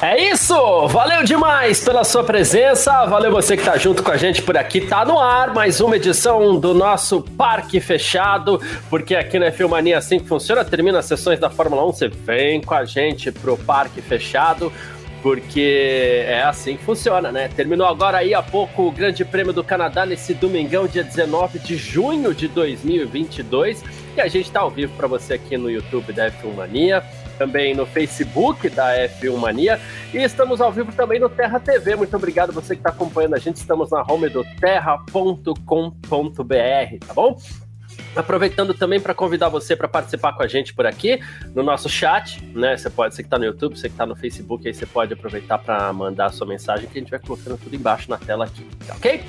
É isso! Valeu demais pela sua presença, valeu você que tá junto com a gente por aqui. Tá no ar mais uma edição do nosso Parque Fechado, porque aqui na Filmania é assim que funciona, termina as sessões da Fórmula 1, você vem com a gente pro Parque Fechado, porque é assim que funciona, né? Terminou agora aí há pouco o Grande Prêmio do Canadá nesse domingão, dia 19 de junho de 2022, e a gente tá ao vivo para você aqui no YouTube da F1 Mania também no Facebook da F1 Mania e estamos ao vivo também no Terra TV. Muito obrigado você que está acompanhando a gente. Estamos na home do terra.com.br, tá bom? Aproveitando também para convidar você para participar com a gente por aqui no nosso chat, né? Você pode, você que está no YouTube, você que está no Facebook, aí você pode aproveitar para mandar a sua mensagem que a gente vai colocando tudo embaixo na tela aqui, ok?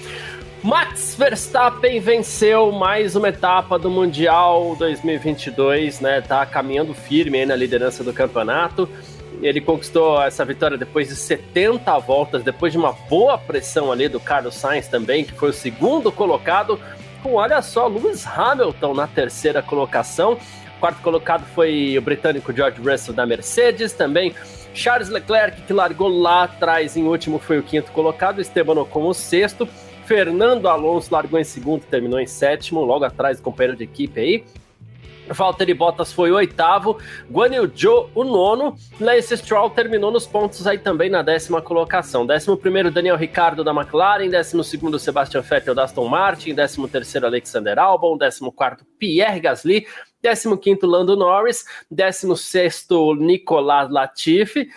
Max Verstappen venceu mais uma etapa do Mundial 2022, né? Tá caminhando firme na liderança do campeonato. Ele conquistou essa vitória depois de 70 voltas, depois de uma boa pressão ali do Carlos Sainz também, que foi o segundo colocado, com olha só, Lewis Hamilton na terceira colocação. Quarto colocado foi o britânico George Russell da Mercedes, também Charles Leclerc, que largou lá atrás em último, foi o quinto colocado, Esteban Ocon o sexto. Fernando Alonso largou em segundo, terminou em sétimo, logo atrás do companheiro de equipe aí. Valtteri Bottas foi o oitavo, Guan Yu Zhou o nono, Lance Stroll terminou nos pontos aí também na décima colocação. Décimo primeiro Daniel Ricardo da McLaren, décimo segundo Sebastian Vettel da Aston Martin, décimo terceiro Alexander Albon, décimo quarto Pierre Gasly, décimo quinto Lando Norris, décimo sexto Nicolas Latifi,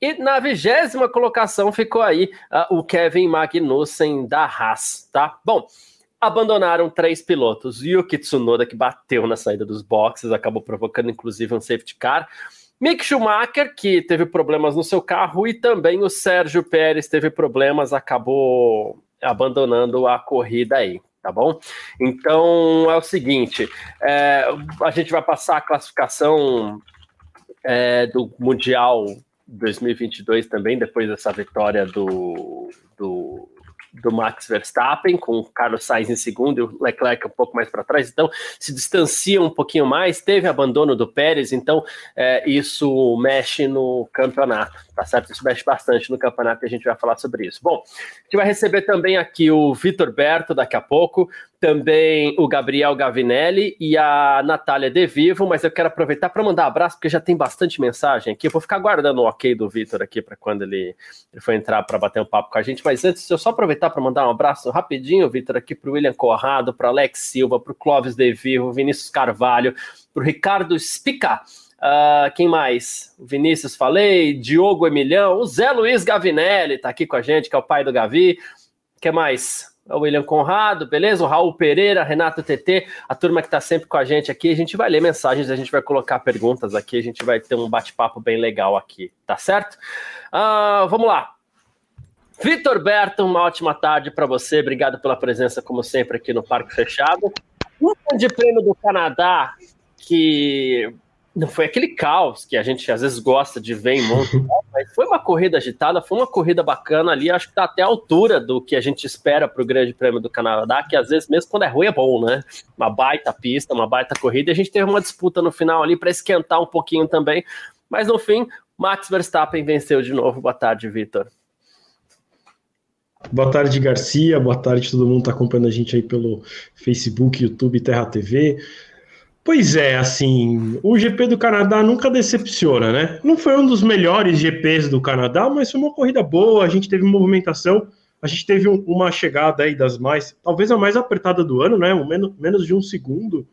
e na vigésima colocação ficou aí uh, o Kevin Magnussen da Haas, tá? Bom, abandonaram três pilotos. Yuki Tsunoda, que bateu na saída dos boxes, acabou provocando inclusive um safety car. Mick Schumacher, que teve problemas no seu carro, e também o Sérgio Pérez teve problemas, acabou abandonando a corrida aí, tá bom? Então é o seguinte: é, a gente vai passar a classificação é, do Mundial 2022 também, depois dessa vitória do, do, do Max Verstappen, com o Carlos Sainz em segundo e o Leclerc um pouco mais para trás, então se distancia um pouquinho mais, teve abandono do Pérez, então é, isso mexe no campeonato, tá certo? Isso mexe bastante no campeonato e a gente vai falar sobre isso. Bom, a gente vai receber também aqui o Vitor Berto daqui a pouco, também o Gabriel Gavinelli e a Natália De Vivo, mas eu quero aproveitar para mandar um abraço, porque já tem bastante mensagem aqui. Eu vou ficar guardando o ok do Vitor aqui para quando ele, ele for entrar para bater um papo com a gente. Mas antes, eu só aproveitar para mandar um abraço rapidinho, Vitor, aqui para o William Corrado, para Alex Silva, para o Clóvis De Vivo, Vinícius Carvalho, para o Ricardo Spica. Uh, quem mais? Vinícius falei, Diogo Emilhão, o Zé Luiz Gavinelli está aqui com a gente, que é o pai do Gavi. O que mais? o William Conrado, beleza? O Raul Pereira, Renato TT, a turma que está sempre com a gente aqui. A gente vai ler mensagens, a gente vai colocar perguntas aqui, a gente vai ter um bate-papo bem legal aqui, tá certo? Uh, vamos lá. Vitor Berto, uma ótima tarde para você. Obrigado pela presença, como sempre, aqui no Parque Fechado. Um grande prêmio do Canadá que não foi aquele caos que a gente às vezes gosta de ver em monte, mas foi uma corrida agitada, foi uma corrida bacana ali, acho que tá até a altura do que a gente espera para o Grande Prêmio do Canadá, que às vezes mesmo quando é ruim é bom, né? Uma baita pista, uma baita corrida, e a gente teve uma disputa no final ali para esquentar um pouquinho também, mas no fim, Max Verstappen venceu de novo. Boa tarde, Vitor. Boa tarde, Garcia. Boa tarde, todo mundo que está acompanhando a gente aí pelo Facebook, YouTube, Terra TV. Pois é, assim, o GP do Canadá nunca decepciona, né? Não foi um dos melhores GPs do Canadá, mas foi uma corrida boa, a gente teve movimentação, a gente teve um, uma chegada aí das mais, talvez a mais apertada do ano, né? Menos, menos de um segundo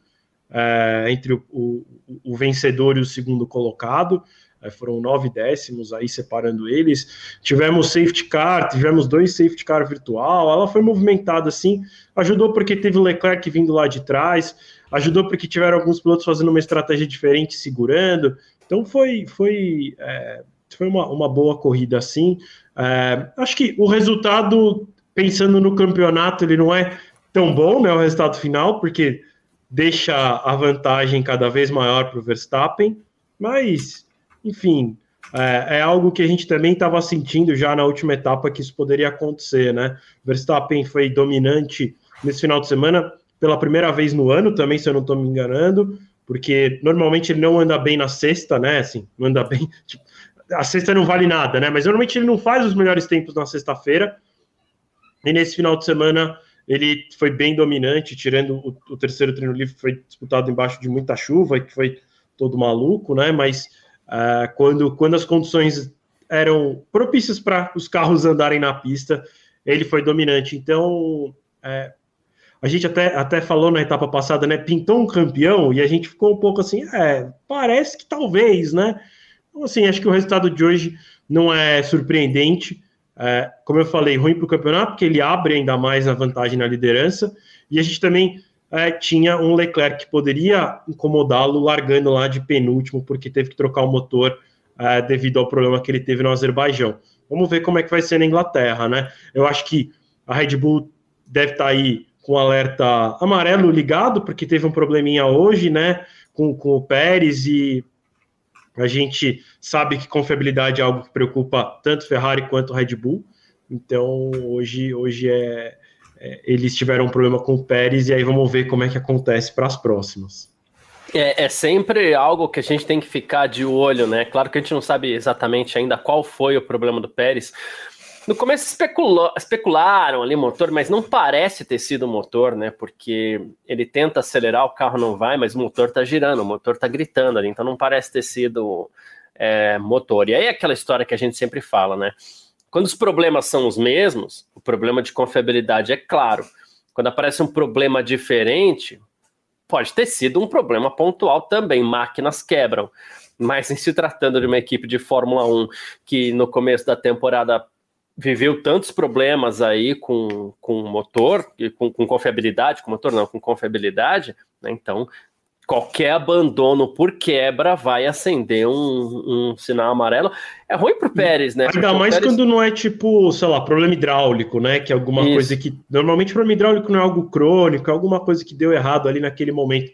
é, entre o, o, o, vencedor e o segundo colocado. É, foram nove décimos aí separando eles. Tivemos safety car, tivemos dois safety car virtual. Ela foi movimentada assim, ajudou porque teve o Leclerc vindo lá de trás ajudou porque tiveram alguns pilotos fazendo uma estratégia diferente, segurando. Então foi, foi, é, foi uma, uma boa corrida assim. É, acho que o resultado, pensando no campeonato, ele não é tão bom, né? O resultado final, porque deixa a vantagem cada vez maior para o Verstappen. Mas, enfim, é, é algo que a gente também estava sentindo já na última etapa que isso poderia acontecer, né? Verstappen foi dominante nesse final de semana pela primeira vez no ano, também, se eu não estou me enganando, porque normalmente ele não anda bem na sexta, né? Assim, não anda bem. Tipo, a sexta não vale nada, né? Mas normalmente ele não faz os melhores tempos na sexta-feira. E nesse final de semana ele foi bem dominante, tirando o, o, terceiro treino livre, foi disputado embaixo de muita chuva, que foi todo maluco, né? Mas uh, quando, quando as condições eram propícias para os carros andarem na pista, ele foi dominante. Então, é, a gente até, até falou na etapa passada, né? Pintou um campeão e a gente ficou um pouco assim, é, parece que talvez, né? Então, assim, acho que o resultado de hoje não é surpreendente. É, como eu falei, ruim para o campeonato, porque ele abre ainda mais a vantagem na liderança. E a gente também é, tinha um Leclerc que poderia incomodá-lo largando lá de penúltimo, porque teve que trocar o motor é, devido ao problema que ele teve no Azerbaijão. Vamos ver como é que vai ser na Inglaterra, né? Eu acho que a Red Bull deve estar tá aí com alerta amarelo ligado, porque teve um probleminha hoje, né? Com, com o Pérez e a gente sabe que confiabilidade é algo que preocupa tanto Ferrari quanto Red Bull. Então, hoje, hoje é, é, eles tiveram um problema com o Pérez e aí vamos ver como é que acontece para as próximas. É, é, sempre algo que a gente tem que ficar de olho, né? Claro que a gente não sabe exatamente ainda qual foi o problema do Pérez, no começo especularam ali motor, mas não parece ter sido motor, né? Porque ele tenta acelerar, o carro não vai, mas o motor tá girando, o motor tá gritando ali, então não parece ter sido é, motor. E aí é aquela história que a gente sempre fala, né? Quando os problemas são os mesmos, o problema de confiabilidade é claro. Quando aparece um problema diferente, pode ter sido um problema pontual também. Máquinas quebram. Mas em se tratando de uma equipe de Fórmula 1 que no começo da temporada viveu tantos problemas aí com, com motor, com, com confiabilidade, com motor não, com confiabilidade, né? então qualquer abandono por quebra vai acender um, um sinal amarelo. É ruim para o Pérez, né? Ainda mais Pérez... quando não é tipo, sei lá, problema hidráulico, né? Que é alguma Isso. coisa que. Normalmente, problema hidráulico não é algo crônico, é alguma coisa que deu errado ali naquele momento.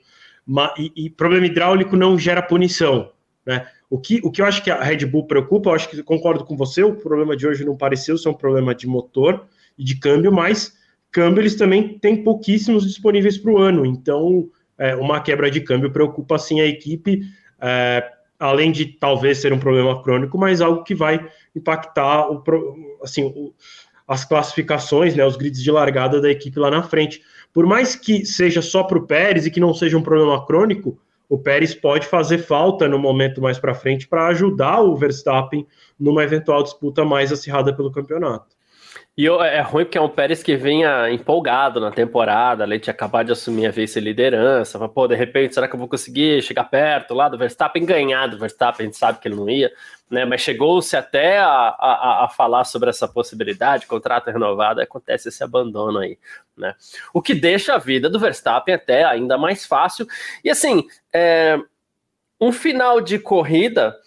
E, e problema hidráulico não gera punição, né? O que, o que eu acho que a Red Bull preocupa, eu acho que concordo com você, o problema de hoje não pareceu ser um problema de motor e de câmbio, mas câmbio eles também têm pouquíssimos disponíveis para o ano, então é, uma quebra de câmbio preocupa sim a equipe, é, além de talvez ser um problema crônico, mas algo que vai impactar o, assim, o, as classificações, né, os grids de largada da equipe lá na frente. Por mais que seja só para o Pérez e que não seja um problema crônico, o Pérez pode fazer falta no momento mais para frente para ajudar o Verstappen numa eventual disputa mais acirrada pelo campeonato. E é ruim porque é um Pérez que vinha empolgado na temporada, ele tinha acabado de assumir a vice-liderança, pô, de repente, será que eu vou conseguir chegar perto lá do Verstappen, ganhar do Verstappen, a gente sabe que ele não ia, né, mas chegou-se até a, a, a, falar sobre essa possibilidade, contrato renovado, acontece esse abandono aí, né, o que deixa a vida do Verstappen até ainda mais fácil, e assim, é, um final de corrida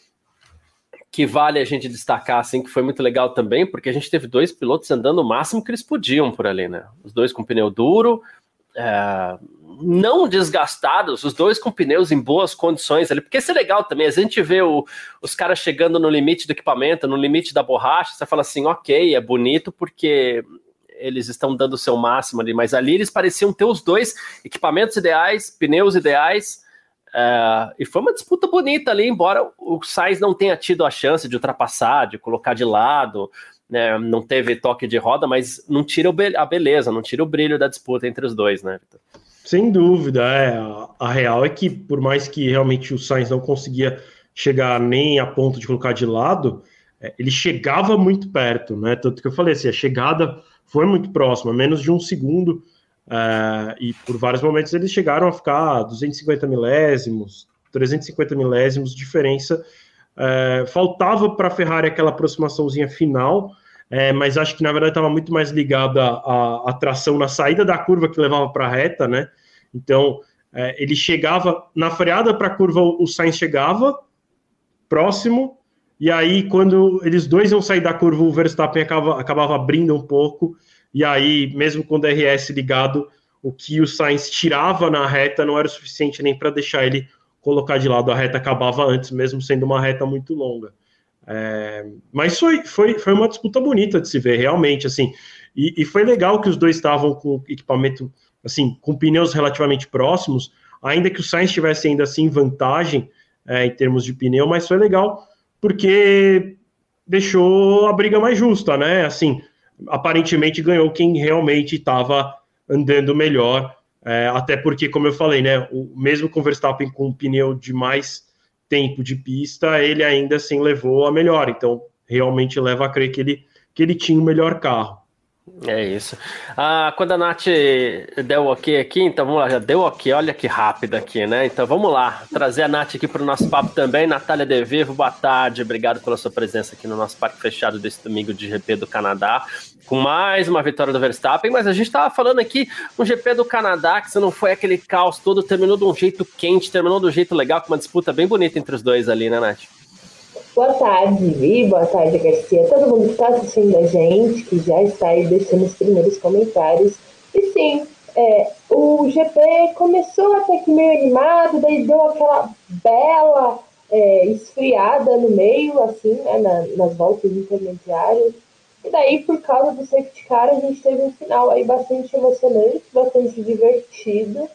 que vale a gente destacar, assim, que foi muito legal também, porque a gente teve dois pilotos andando o máximo que eles podiam por ali, né? Os dois com pneu duro, é, não desgastados, os dois com pneus em boas condições ali, porque isso é legal também, a gente vê o, os caras chegando no limite do equipamento, no limite da borracha, você fala assim, ok, é bonito porque eles estão dando o seu máximo ali, mas ali eles pareciam ter os dois equipamentos ideais, pneus ideais, é, e foi uma disputa bonita ali, embora o Sainz não tenha tido a chance de ultrapassar, de colocar de lado, né, não teve toque de roda, mas não tira a beleza, não tira o brilho da disputa entre os dois, né? Sem dúvida, é. A real é que, por mais que realmente o Sainz não conseguia chegar nem a ponto de colocar de lado, é, ele chegava muito perto, né? Tanto que eu falei assim, a chegada foi muito próxima, menos de um segundo. Uh, e por vários momentos eles chegaram a ficar 250 milésimos, 350 milésimos diferença. Uh, faltava para a Ferrari aquela aproximaçãozinha final, uh, mas acho que na verdade estava muito mais ligada à, à tração na saída da curva que levava para a reta, né? Então ele chegava na freada para a curva, o Sainz chegava próximo, e aí quando eles dois iam sair da curva, o Verstappen acaba, acabava abrindo um pouco e aí, mesmo com o DRS ligado, o que o Sainz tirava na reta não era o suficiente nem para deixar ele colocar de lado, a reta acabava antes, mesmo sendo uma reta muito longa. É, mas foi, foi, foi uma disputa bonita de se ver, realmente, assim, e, e foi legal que os dois estavam com equipamento, assim, com pneus relativamente próximos, ainda que o Sainz tivesse ainda assim vantagem é, em termos de pneu, mas foi legal porque deixou a briga mais justa, né? Assim, aparentemente ganhou quem realmente estava andando melhor, é, até porque, como eu falei, né? O, mesmo com o Verstappen com um pneu de mais tempo de pista, ele ainda assim levou a melhor. Então, realmente leva a crer que ele, que ele tinha o melhor carro. É isso. Ah, quando a Nath deu ok aqui, então vamos lá, já deu ok, olha que rápido aqui, né? Então vamos lá, trazer a Nath aqui para o nosso papo também. Natália De Vivo, boa tarde, obrigado pela sua presença aqui no nosso parque fechado desse domingo de GP do Canadá, com mais uma vitória do Verstappen, mas a gente estava falando aqui um GP do Canadá, que se não foi aquele caos todo, terminou de um jeito quente, terminou de um jeito legal, com uma disputa bem bonita entre os dois ali, né, Nath? Boa tarde, Vi. Boa tarde, Garcia. Todo mundo que está assistindo a gente, que já está aí deixando os primeiros comentários. E sim, é, o GP começou até que meio animado, daí deu aquela bela é, esfriada no meio, assim, né, na, nas voltas intermediárias. E daí, por causa do safety car, a gente teve um final aí bastante emocionante, bastante divertido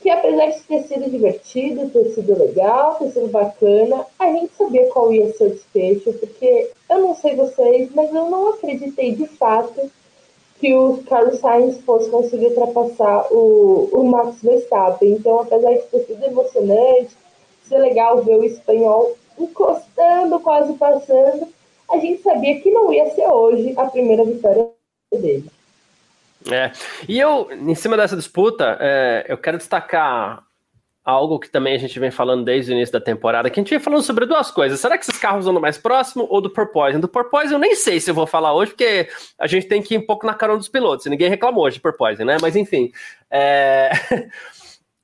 que apesar de ter sido divertido, ter sido legal, ter sido bacana, a gente sabia qual ia ser o desfecho, porque eu não sei vocês, mas eu não acreditei de fato que o Carlos Sainz fosse conseguir ultrapassar o, o Max Verstappen. Então, apesar de ter sido emocionante, ser legal ver o espanhol encostando, quase passando, a gente sabia que não ia ser hoje a primeira vitória dele. É, e eu, em cima dessa disputa, é, eu quero destacar algo que também a gente vem falando desde o início da temporada, que a gente vem falando sobre duas coisas. Será que esses carros andam mais próximo ou do Porpoise? Do Porpoise eu nem sei se eu vou falar hoje, porque a gente tem que ir um pouco na carona dos pilotos. Ninguém reclamou hoje de Porpoise, né? Mas enfim. É...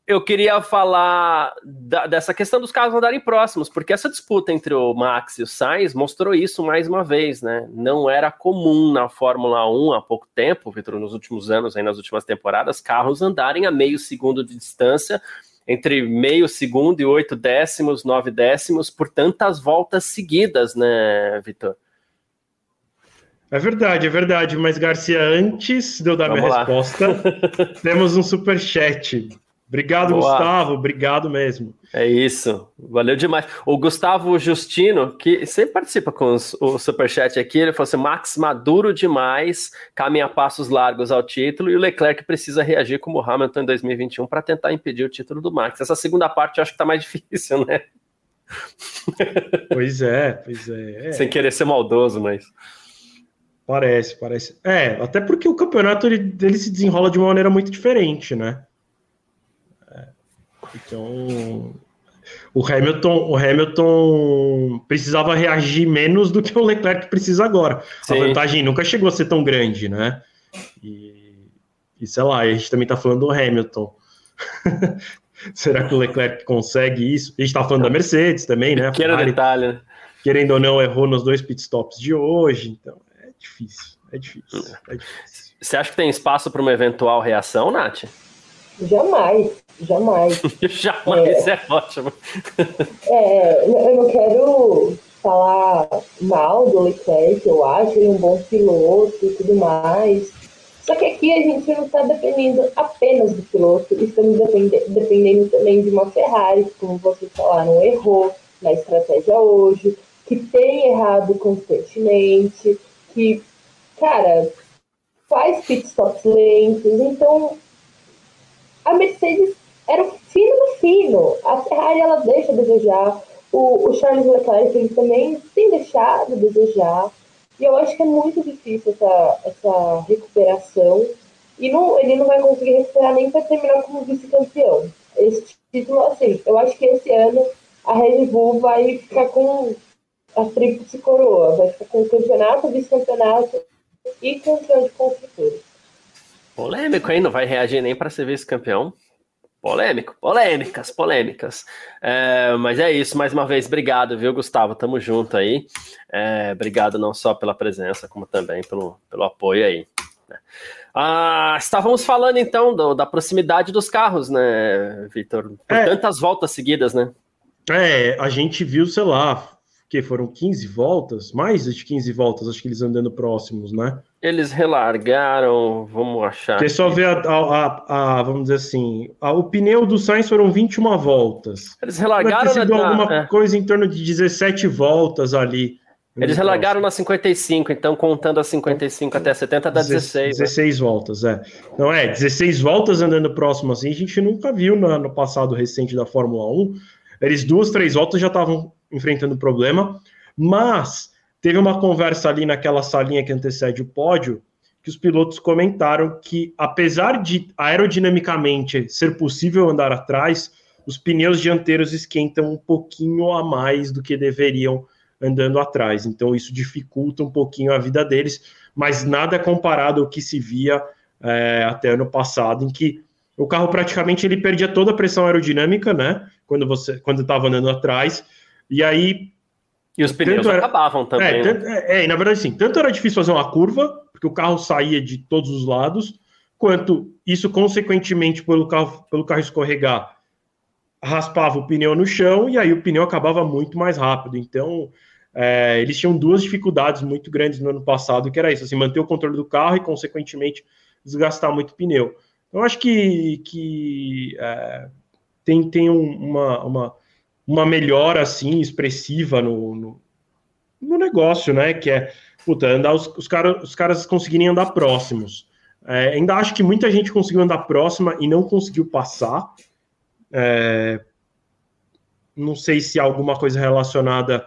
eu queria falar da, dessa questão dos carros andarem próximos, porque essa disputa entre o Max e o Sainz mostrou isso mais uma vez, né? Não era comum na Fórmula 1 há pouco tempo, Vitor, nos últimos anos, aí nas últimas temporadas, carros andarem a meio segundo de distância, entre meio segundo e oito décimos, nove décimos, por tantas voltas seguidas, né, Vitor? É verdade, é verdade, mas Garcia, antes de eu dar Vamos minha lá. resposta, temos um super chat Obrigado, Boa. Gustavo. Obrigado mesmo. É isso. Valeu demais. O Gustavo Justino, que sempre participa com os, o Superchat aqui, ele falou assim: Max maduro demais, caminha passos largos ao título, e o Leclerc precisa reagir como o Hamilton em 2021 para tentar impedir o título do Max. Essa segunda parte eu acho que tá mais difícil, né? Pois é, pois é. é. Sem querer ser maldoso, mas. Parece, parece. É, até porque o campeonato ele, ele se desenrola de uma maneira muito diferente, né? Então, o Hamilton, o Hamilton precisava reagir menos do que o Leclerc precisa agora. Sim. A vantagem nunca chegou a ser tão grande, né? E, e sei lá, a gente também tá falando do Hamilton. Será que o Leclerc consegue isso? A gente tá falando da Mercedes também, né? Pequeno detalhe. Né? Querendo ou não, errou nos dois pitstops de hoje, então é difícil, é difícil, é difícil. Você acha que tem espaço para uma eventual reação, Nath? Jamais, jamais. jamais é, é ótimo. É, eu não quero falar mal do Leclerc, eu acho ele um bom piloto e tudo mais. Só que aqui a gente não está dependendo apenas do piloto, estamos dependendo, dependendo também de uma Ferrari, que, como vocês falaram, errou na estratégia hoje, que tem errado constantemente, que, cara, faz pitstops lentos. Então, a Mercedes era fino do fino. A Ferrari ela deixa a desejar. O, o Charles Leclerc ele também tem deixado a desejar. E eu acho que é muito difícil essa, essa recuperação. E não, ele não vai conseguir recuperar nem para terminar como vice-campeão. Esse título, assim, eu acho que esse ano a Red Bull vai ficar com a tríplice coroa. Vai ficar com o campeonato, vice-campeonato e campeão de construtores. Polêmico, hein? Não vai reagir nem para ser vice-campeão. Polêmico, polêmicas, polêmicas. É, mas é isso, mais uma vez, obrigado, viu, Gustavo? Tamo junto aí. É, obrigado não só pela presença, como também pelo, pelo apoio aí. Né? Ah, estávamos falando então do, da proximidade dos carros, né, Vitor? Por é, tantas voltas seguidas, né? É, a gente viu, sei lá, que foram 15 voltas, mais de 15 voltas, acho que eles andando próximos, né? Eles relargaram, vamos achar. Você só vê a, a, a, vamos dizer assim, o pneu do Sainz foram 21 voltas. Eles relargaram Deve ter na, alguma é. coisa em torno de 17 voltas ali. Eles relargaram na 55, então contando a 55 até 70 dá 16. 16 né? voltas, é. Não é, 16 voltas andando próximo assim, a gente nunca viu no, no passado recente da Fórmula 1. Eles duas, três voltas já estavam enfrentando problema, mas teve uma conversa ali naquela salinha que antecede o pódio, que os pilotos comentaram que, apesar de aerodinamicamente ser possível andar atrás, os pneus dianteiros esquentam um pouquinho a mais do que deveriam andando atrás. Então, isso dificulta um pouquinho a vida deles, mas nada comparado ao que se via é, até ano passado, em que o carro praticamente ele perdia toda a pressão aerodinâmica, né? Quando você quando estava andando atrás, e aí. E os pneus era, acabavam também. É, tanto, né? é, é, na verdade, sim. Tanto era difícil fazer uma curva, porque o carro saía de todos os lados, quanto isso, consequentemente, pelo carro, pelo carro escorregar, raspava o pneu no chão e aí o pneu acabava muito mais rápido. Então, é, eles tinham duas dificuldades muito grandes no ano passado, que era isso, assim, manter o controle do carro e, consequentemente, desgastar muito o pneu. Então, acho que, que é, tem, tem uma, uma, uma melhora assim expressiva no, no, no, negócio, né? Que é puta, andar os, os, cara, os caras conseguirem andar próximos. É, ainda acho que muita gente conseguiu andar próxima e não conseguiu passar. É, não sei se alguma coisa relacionada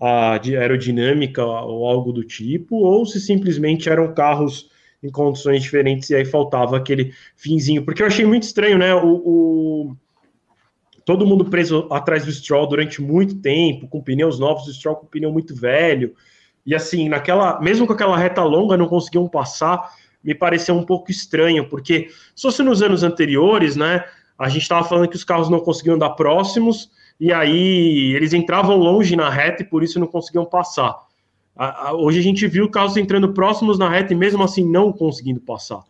à aerodinâmica ou algo do tipo, ou se simplesmente eram carros em condições diferentes e aí faltava aquele finzinho. Porque eu achei muito estranho, né? O, o todo mundo preso atrás do Stroll durante muito tempo, com pneus novos, o Stroll com pneu muito velho. E assim, naquela, mesmo com aquela reta longa, não conseguiam passar, me pareceu um pouco estranho, porque se fosse nos anos anteriores, né, a gente estava falando que os carros não conseguiam andar próximos, e aí eles entravam longe na reta e por isso não conseguiam passar. Hoje a gente viu carros entrando próximos na reta e mesmo assim não conseguindo passar.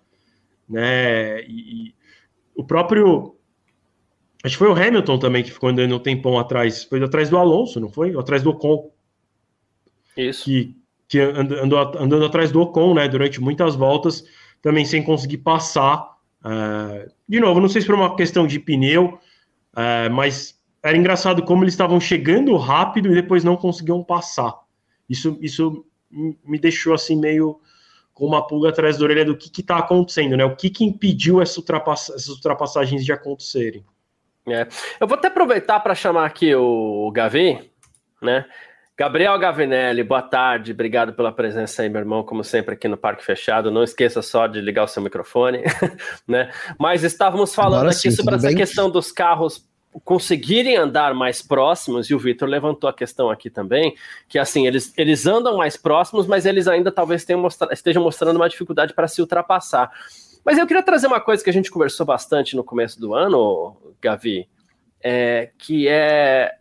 Né? E, o próprio Acho que foi o Hamilton também que ficou andando um tempão atrás. Foi atrás do Alonso, não foi? Atrás do Ocon. Isso. Que, que andou andando atrás do Ocon, né? Durante muitas voltas, também sem conseguir passar. Uh, de novo, não sei se foi uma questão de pneu, uh, mas era engraçado como eles estavam chegando rápido e depois não conseguiam passar. Isso, isso me deixou assim meio com uma pulga atrás da orelha do que está acontecendo, né? O que, que impediu essa ultrapass essas ultrapassagens de acontecerem. É. Eu vou até aproveitar para chamar aqui o Gavi, né? Gabriel Gavinelli, boa tarde, obrigado pela presença aí, meu irmão, como sempre aqui no Parque Fechado. Não esqueça só de ligar o seu microfone, né? Mas estávamos falando Agora aqui sim, sobre essa bem? questão dos carros conseguirem andar mais próximos, e o Vitor levantou a questão aqui também, que assim, eles, eles andam mais próximos, mas eles ainda talvez mostra estejam mostrando uma dificuldade para se ultrapassar. Mas eu queria trazer uma coisa que a gente conversou bastante no começo do ano, Gavi, é, que é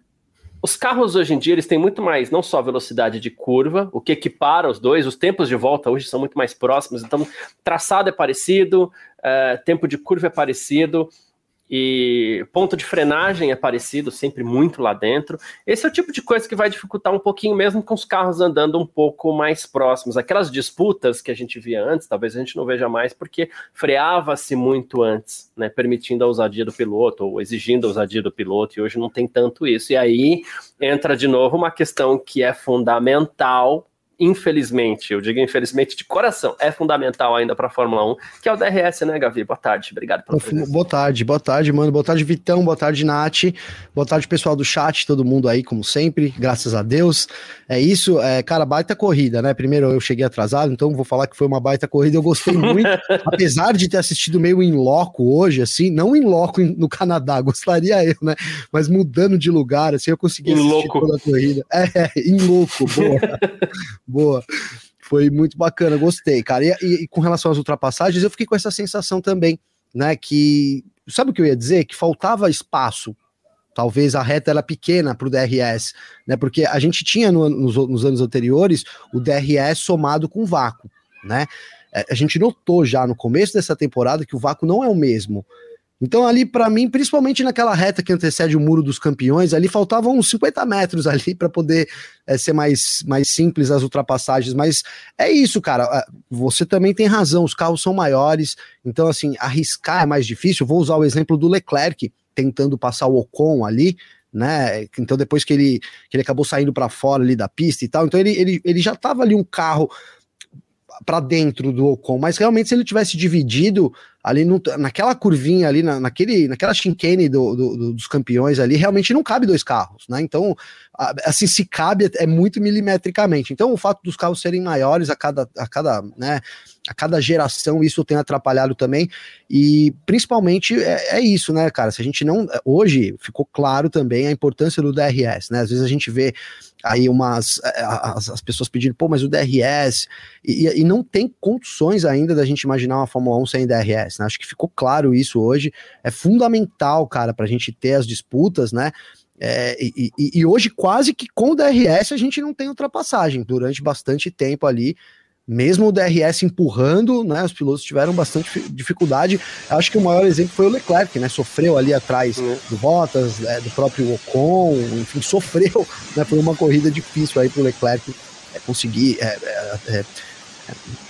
os carros hoje em dia eles têm muito mais, não só velocidade de curva, o que equipara os dois, os tempos de volta hoje são muito mais próximos, então traçado é parecido, é, tempo de curva é parecido, e ponto de frenagem é parecido, sempre muito lá dentro. Esse é o tipo de coisa que vai dificultar um pouquinho mesmo com os carros andando um pouco mais próximos. Aquelas disputas que a gente via antes, talvez a gente não veja mais, porque freava-se muito antes, né, permitindo a ousadia do piloto ou exigindo a ousadia do piloto, e hoje não tem tanto isso. E aí entra de novo uma questão que é fundamental infelizmente, eu digo infelizmente de coração, é fundamental ainda para a Fórmula 1, que é o DRS, né, Gavi? Boa tarde, obrigado pela presença. Boa tarde, boa tarde, mano. Boa tarde, Vitão. Boa tarde, Nath. Boa tarde, pessoal do chat, todo mundo aí, como sempre, graças a Deus. É isso, é, cara, baita corrida, né? Primeiro eu cheguei atrasado, então vou falar que foi uma baita corrida, eu gostei muito, apesar de ter assistido meio em loco hoje, assim, não em loco no Canadá, gostaria eu, né? Mas mudando de lugar, assim, eu consegui assistir louco. toda a corrida. É, é em louco, boa. boa. Foi muito bacana, gostei, cara. E, e, e, com relação às ultrapassagens, eu fiquei com essa sensação também, né? Que. Sabe o que eu ia dizer? Que faltava espaço. Talvez a reta era pequena para o DRS, né? Porque a gente tinha no, nos, nos anos anteriores o DRS somado com vácuo, né? é, a gente notou já no começo dessa temporada que o vácuo não é o mesmo. Então, ali, para mim, principalmente naquela reta que antecede o muro dos campeões, ali faltavam uns 50 metros ali para poder é, ser mais, mais simples as ultrapassagens. Mas é isso, cara. É, você também tem razão, os carros são maiores, então, assim, arriscar é mais difícil. Vou usar o exemplo do Leclerc tentando passar o Ocon ali né? Então depois que ele, que ele acabou saindo para fora ali da pista e tal, então ele, ele, ele já tava ali um carro para dentro do Ocon, mas realmente se ele tivesse dividido ali naquela curvinha ali, na, naquele, naquela chicane do, do, dos campeões ali, realmente não cabe dois carros, né? Então, assim, se cabe é muito milimetricamente. Então, o fato dos carros serem maiores a cada, a cada, né, a cada geração, isso tem atrapalhado também. E principalmente é, é isso, né, cara? Se a gente não. Hoje ficou claro também a importância do DRS, né? Às vezes a gente vê aí umas eh, as, as, pessoas pedindo, pô, mas o DRS e, e, não tem condições ainda da gente imaginar uma Fórmula 1 sem DRS, né? Acho que ficou claro isso hoje. É fundamental, cara, para a gente ter as disputas, né? É, e, e, e, hoje, quase que com o DRS, a gente não tem ultrapassagem durante bastante tempo ali mesmo o DRS empurrando, né, os pilotos tiveram bastante dificuldade. Acho que o maior exemplo foi o Leclerc, né, sofreu ali atrás uhum. do Bottas, é, do próprio Ocon, enfim, sofreu, né, foi uma corrida difícil aí para o Leclerc é, conseguir é, é, é,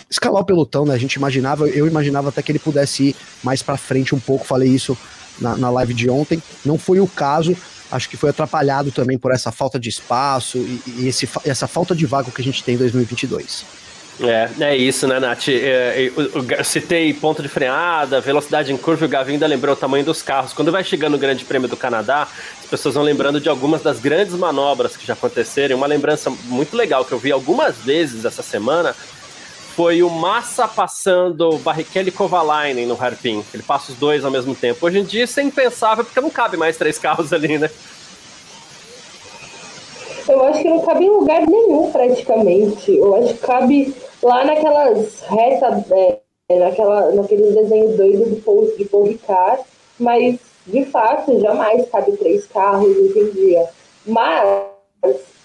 escalar o pelotão, né, a gente imaginava, eu imaginava até que ele pudesse ir mais para frente um pouco, falei isso na, na live de ontem, não foi o caso, acho que foi atrapalhado também por essa falta de espaço e, e esse, essa falta de vaga que a gente tem em 2022. É, é isso, né, Nath? É, eu, eu, citei ponto de freada, velocidade em curva, e o Gavinho ainda lembrou o tamanho dos carros. Quando vai chegando o Grande Prêmio do Canadá, as pessoas vão lembrando de algumas das grandes manobras que já aconteceram. Uma lembrança muito legal que eu vi algumas vezes essa semana foi o Massa passando Barrichello e Kovalainen no Harpin. Ele passa os dois ao mesmo tempo. Hoje em dia isso é impensável porque não cabe mais três carros ali, né? Eu acho que não cabe em lugar nenhum, praticamente. Eu acho que cabe lá naquelas retas, é, naquela, naqueles desenhos doidos de Paul, de Paul Ricard, mas de fato jamais cabe três carros hoje em dia. Mas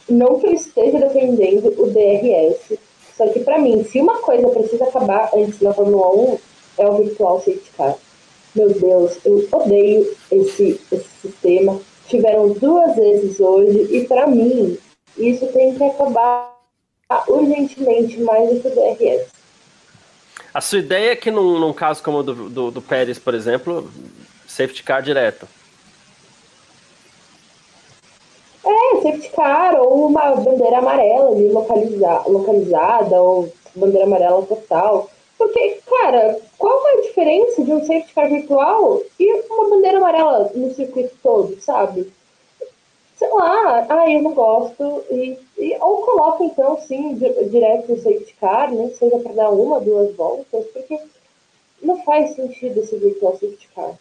não que eu esteja defendendo o DRS, só que para mim, se uma coisa precisa acabar antes da Fórmula 1, é o virtual safety car. Meu Deus, eu odeio esse, esse sistema. Tiveram duas vezes hoje e para mim isso tem que acabar urgentemente mais do que o DRS. A sua ideia é que num, num caso como o do, do, do Pérez, por exemplo, safety car direto? É, safety car ou uma bandeira amarela ali localiza, localizada ou bandeira amarela total. Porque, cara, qual é a diferença de um safety car virtual e uma bandeira amarela no circuito todo, sabe? sei lá, ah, eu não gosto, e, e ou coloca então sim direto no safety car, né, seja para dar uma, duas voltas, porque não faz sentido esse virtual safety car.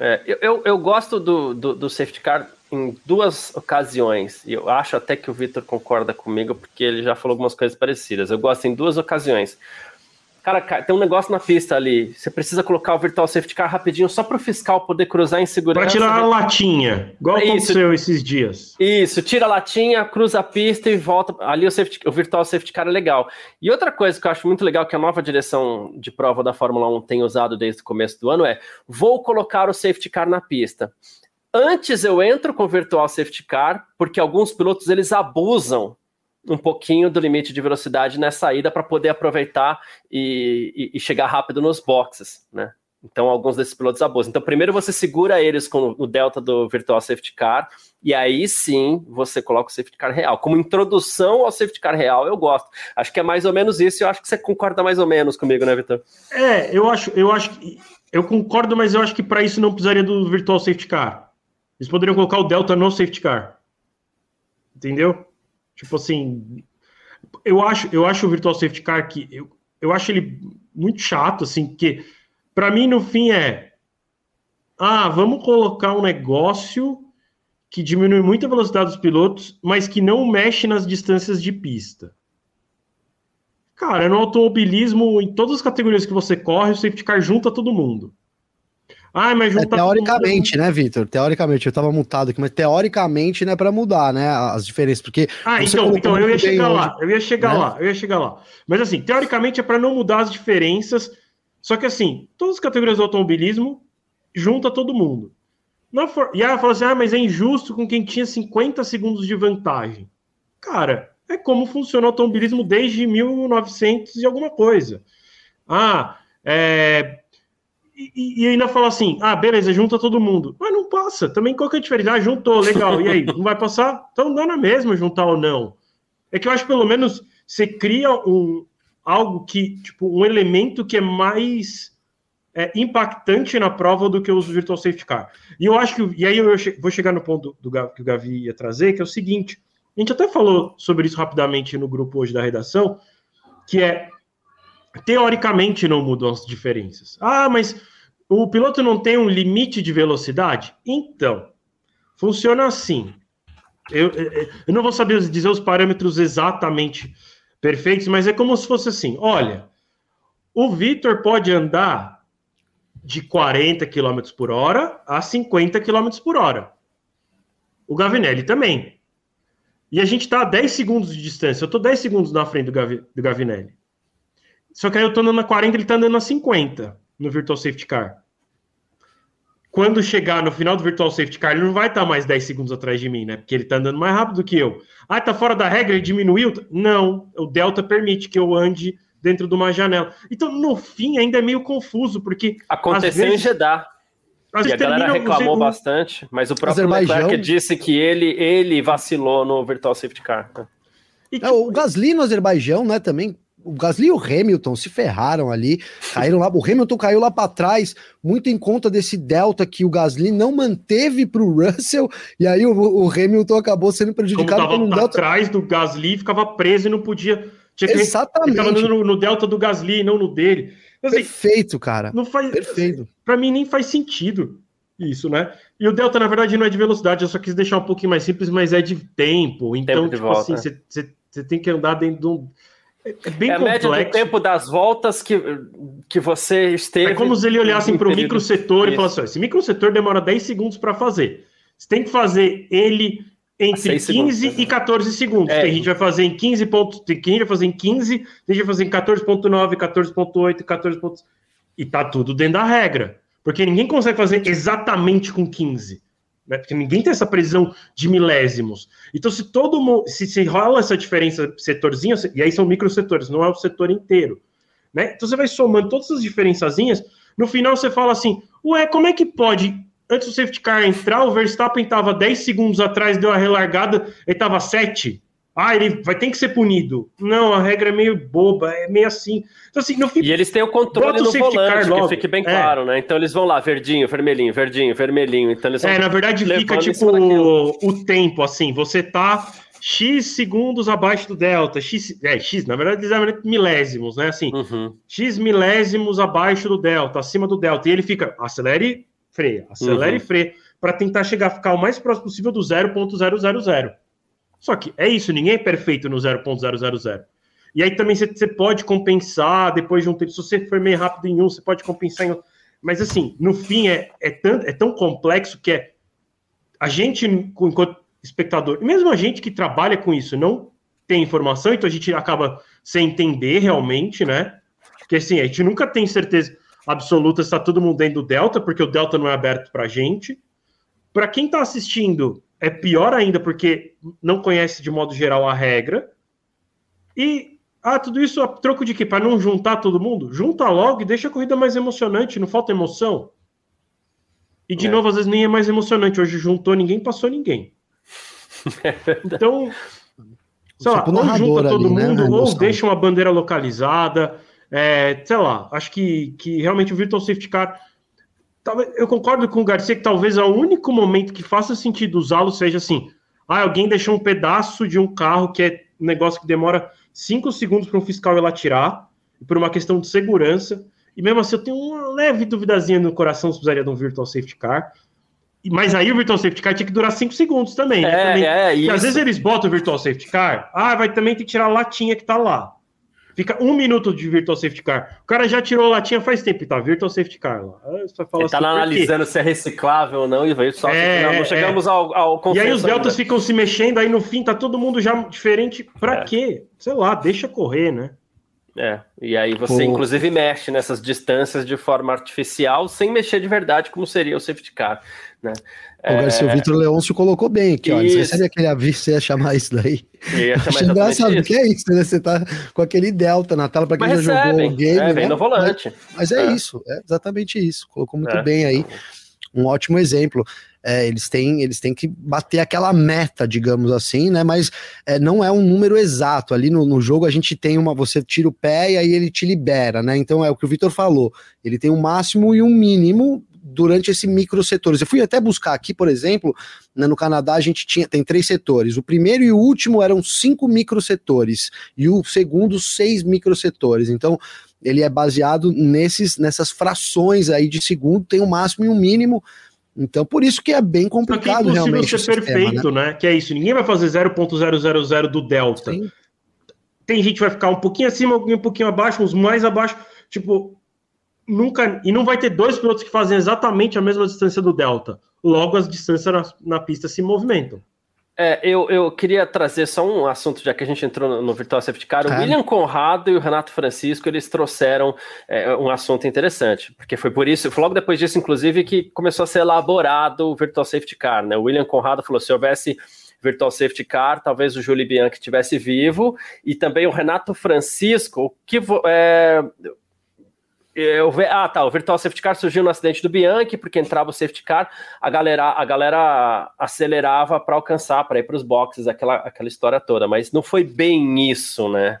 É, eu, eu gosto do, do, do, safety car em duas ocasiões, e eu acho até que o Victor concorda comigo, porque ele já falou algumas coisas parecidas. Eu gosto em duas ocasiões. Cara, tem um negócio na pista ali. Você precisa colocar o virtual safety car rapidinho só para o fiscal poder cruzar em segurança. Para tirar a latinha, igual Isso. aconteceu esses dias. Isso, tira a latinha, cruza a pista e volta. Ali o, safety, o virtual safety car é legal. E outra coisa que eu acho muito legal que a nova direção de prova da Fórmula 1 tem usado desde o começo do ano é: vou colocar o safety car na pista. Antes eu entro com virtual safety car, porque alguns pilotos eles abusam um pouquinho do limite de velocidade na saída para poder aproveitar e, e, e, chegar rápido nos boxes, né? Então, alguns desses pilotos abusam. Então, primeiro você segura eles com o delta do Virtual Safety Car, e aí sim você coloca o Safety Car real. Como introdução ao Safety Car real, eu gosto. Acho que é mais ou menos isso, eu acho que você concorda mais ou menos comigo, né, Vitor? É, eu acho, eu acho que. Eu concordo, mas eu acho que para isso não precisaria do Virtual Safety Car. Eles poderiam colocar o delta no Safety Car. Entendeu? Tipo assim, eu acho, eu acho o Virtual Safety Car que eu, eu acho ele muito chato, assim, que para mim no fim é ah, vamos colocar um negócio que diminui muito a velocidade dos pilotos, mas que não mexe nas distâncias de pista. Cara, no automobilismo, em todas as categorias que você corre, o safety car junta todo mundo. Ah, mas é, Teoricamente, né, Vitor? Teoricamente, eu tava mutado aqui, mas teoricamente não é pra mudar, né? As diferenças, porque. Ah, então, então eu ia chegar lá, eu ia chegar né? lá, eu ia chegar lá. Mas assim, teoricamente é para não mudar as diferenças. Só que assim, todas as categorias do automobilismo junta todo mundo. For... E ela fala assim: ah, mas é injusto com quem tinha 50 segundos de vantagem. Cara, é como funciona o automobilismo desde 1900 e alguma coisa. Ah, é, e, e, ainda fala assim: ah, beleza, junta todo mundo. Mas não passa. Também qual que é a diferença? Ah, juntou, legal. E aí? Não vai passar? Então dá na mesma juntar ou não. É que eu acho pelo menos você cria um, algo que, tipo, um elemento que é mais é, impactante na prova do que os Virtual Safety Car. E eu acho que, e aí eu vou chegar no ponto do, do que o Gavi ia trazer, que é o seguinte: a gente até falou sobre isso rapidamente no grupo hoje da redação, que é teoricamente não mudam as diferenças. Ah, mas o piloto não tem um limite de velocidade? Então, funciona assim. Eu, eu não vou saber dizer os parâmetros exatamente perfeitos, mas é como se fosse assim: olha, o Vitor pode andar de 40 km por hora a 50 km por hora. O Gavinelli também. E a gente está a 10 segundos de distância. Eu estou 10 segundos na frente do, Gavi, do Gavinelli. Só que aí eu tô andando a 40, ele tá andando a 50 no Virtual Safety Car. Quando chegar no final do Virtual Safety Car, ele não vai estar tá mais 10 segundos atrás de mim, né? Porque ele tá andando mais rápido que eu. Ah, tá fora da regra, ele diminuiu? Não, o Delta permite que eu ande dentro de uma janela. Então, no fim, ainda é meio confuso, porque. Aconteceu vezes, em Jeddah. E a galera reclamou bastante, mas o próprio Leclerc disse que ele, ele vacilou no Virtual Safety Car. E, tipo, é, o Gasly no Azerbaijão, né, também o Gasly e o Hamilton se ferraram ali, caíram lá. O Hamilton caiu lá para trás, muito em conta desse delta que o Gasly não manteve para o Russell, e aí o, o, Hamilton acabou sendo prejudicado por um delta. atrás do Gasly, ficava preso e não podia. Tinha que Exatamente. Ele no, no, delta do Gasly, não no dele. Assim, Perfeito, cara. Não faz. Perfeito. Para mim nem faz sentido isso, né? E o delta na verdade não é de velocidade, eu só quis deixar um pouquinho mais simples, mas é de tempo. Então, tempo tipo assim, você tem que andar dentro de um é bem é a complexo. média do tempo das voltas que, que você esteve. É como se ele olhassem para o microsetor e falassem: esse microsetor demora 10 segundos para fazer. Você tem que fazer ele entre 15 segundos, e 14 segundos. É. Tem gente vai fazer em 15 pontos, tem gente vai fazer em 15, tem gente vai fazer em 14.9, 14.8, 14. E tá tudo dentro da regra. Porque ninguém consegue fazer exatamente com 15 né? Porque ninguém tem essa precisão de milésimos. Então, se todo mundo, se, se rola essa diferença setorzinha, e aí são microsetores, não é o setor inteiro, né? Então você vai somando todas as diferençazinhas, no final você fala assim, ué, como é que pode, antes do safety car entrar, o Verstappen estava 10 segundos atrás, deu a relargada, ele estava 7, ah, ele vai ter que ser punido. Não, a regra é meio boba, é meio assim. Então, assim não fica... E eles têm o controle no volante, que fique bem é. claro, né? Então eles vão lá, verdinho, vermelhinho, verdinho, vermelhinho. Então eles É, na verdade fica tipo o, o tempo, assim, você tá X segundos abaixo do delta, X, é, X, na verdade, eles milésimos, né? Assim, uhum. X milésimos abaixo do delta, acima do delta, e ele fica, acelere, freia, acelere, uhum. freia, para tentar chegar, ficar o mais próximo possível do 0.000. Só que é isso, ninguém é perfeito no 0.000. E aí também você pode compensar depois de um tempo. Se você for meio rápido em um, você pode compensar em outro. Mas assim, no fim é, é, tão, é tão complexo que é a gente, enquanto espectador, mesmo a gente que trabalha com isso, não tem informação, então a gente acaba sem entender realmente, né? Porque assim, a gente nunca tem certeza absoluta se está todo mundo dentro do Delta, porque o Delta não é aberto para a gente. Para quem está assistindo é pior ainda porque não conhece de modo geral a regra. E, ah, tudo isso a troco de quê? Para não juntar todo mundo? Junta logo e deixa a corrida mais emocionante, não falta emoção. E, de é. novo, às vezes nem é mais emocionante. Hoje juntou ninguém, passou ninguém. então, sei lá, ou junta todo ali, né, mundo, né? ou deixa uma bandeira localizada. É, sei lá, acho que, que realmente o Virtual Safety Car eu concordo com o Garcia que talvez o único momento que faça sentido usá-lo seja assim: ah, alguém deixou um pedaço de um carro que é um negócio que demora cinco segundos para um fiscal ir lá tirar, por uma questão de segurança. E mesmo assim, eu tenho uma leve duvidazinha no coração se precisaria de um Virtual Safety Car. Mas aí o Virtual Safety Car tinha que durar 5 segundos também. Né? É, também. É, às vezes eles botam o Virtual Safety Car, ah, vai também ter que tirar a latinha que tá lá. Fica um minuto de virtual safety car. O cara já tirou a latinha faz tempo, tá? Virtual safety car lá. Ele tá assim, analisando se é reciclável ou não e veio só é, não, não chegamos é. ao, ao E aí os deltas ainda. ficam se mexendo, aí no fim tá todo mundo já diferente. Pra é. quê? Sei lá, deixa correr, né? É, e aí você Pô. inclusive mexe nessas distâncias de forma artificial sem mexer de verdade, como seria o safety car. Né? O Garcia é... Vitor Leôncio colocou bem aqui, ó. Você sabia aquele aviso, você ia chamar isso daí? ia chamar Achei engraçado, porque é isso, né? Você tá com aquele delta na tela para quem Mas já recebe, jogou o game. É, vem né? no volante. Mas, mas é, é, isso, é exatamente isso. Colocou muito é. bem aí. Um ótimo exemplo. É, eles, têm, eles têm que bater aquela meta, digamos assim, né? Mas é, não é um número exato. Ali no, no, jogo a gente tem uma. Você tira o pé e aí ele te libera, né? Então é o que o Vitor falou. Ele tem um máximo e um mínimo durante esse micro setores. Eu fui até buscar aqui, por exemplo, né, no Canadá a gente tinha tem três setores. O primeiro e o último eram cinco micro setores e o segundo seis micro setores. Então ele é baseado nesses nessas frações aí de segundo, tem um máximo e um mínimo. Então, por isso que é bem complicado é realmente. ser sistema, perfeito, né? né? Que é isso. Ninguém vai fazer 0.000 do delta. Sim. Tem gente que vai ficar um pouquinho acima, um pouquinho abaixo, uns mais abaixo. Tipo, nunca. E não vai ter dois pilotos que fazem exatamente a mesma distância do delta. Logo, as distâncias na, na pista se movimentam. É, eu, eu queria trazer só um assunto, já que a gente entrou no, no Virtual Safety Car. O é. William Conrado e o Renato Francisco, eles trouxeram é, um assunto interessante, porque foi por isso, foi logo depois disso, inclusive, que começou a ser elaborado o Virtual Safety Car. Né? O William Conrado falou: se houvesse Virtual Safety Car, talvez o Júlio Bianchi estivesse vivo, e também o Renato Francisco, que é, eu ve... Ah, tá. O Virtual Safety Car surgiu no acidente do Bianchi, porque entrava o safety car, a galera, a galera acelerava para alcançar, para ir para os boxes, aquela, aquela história toda. Mas não foi bem isso, né?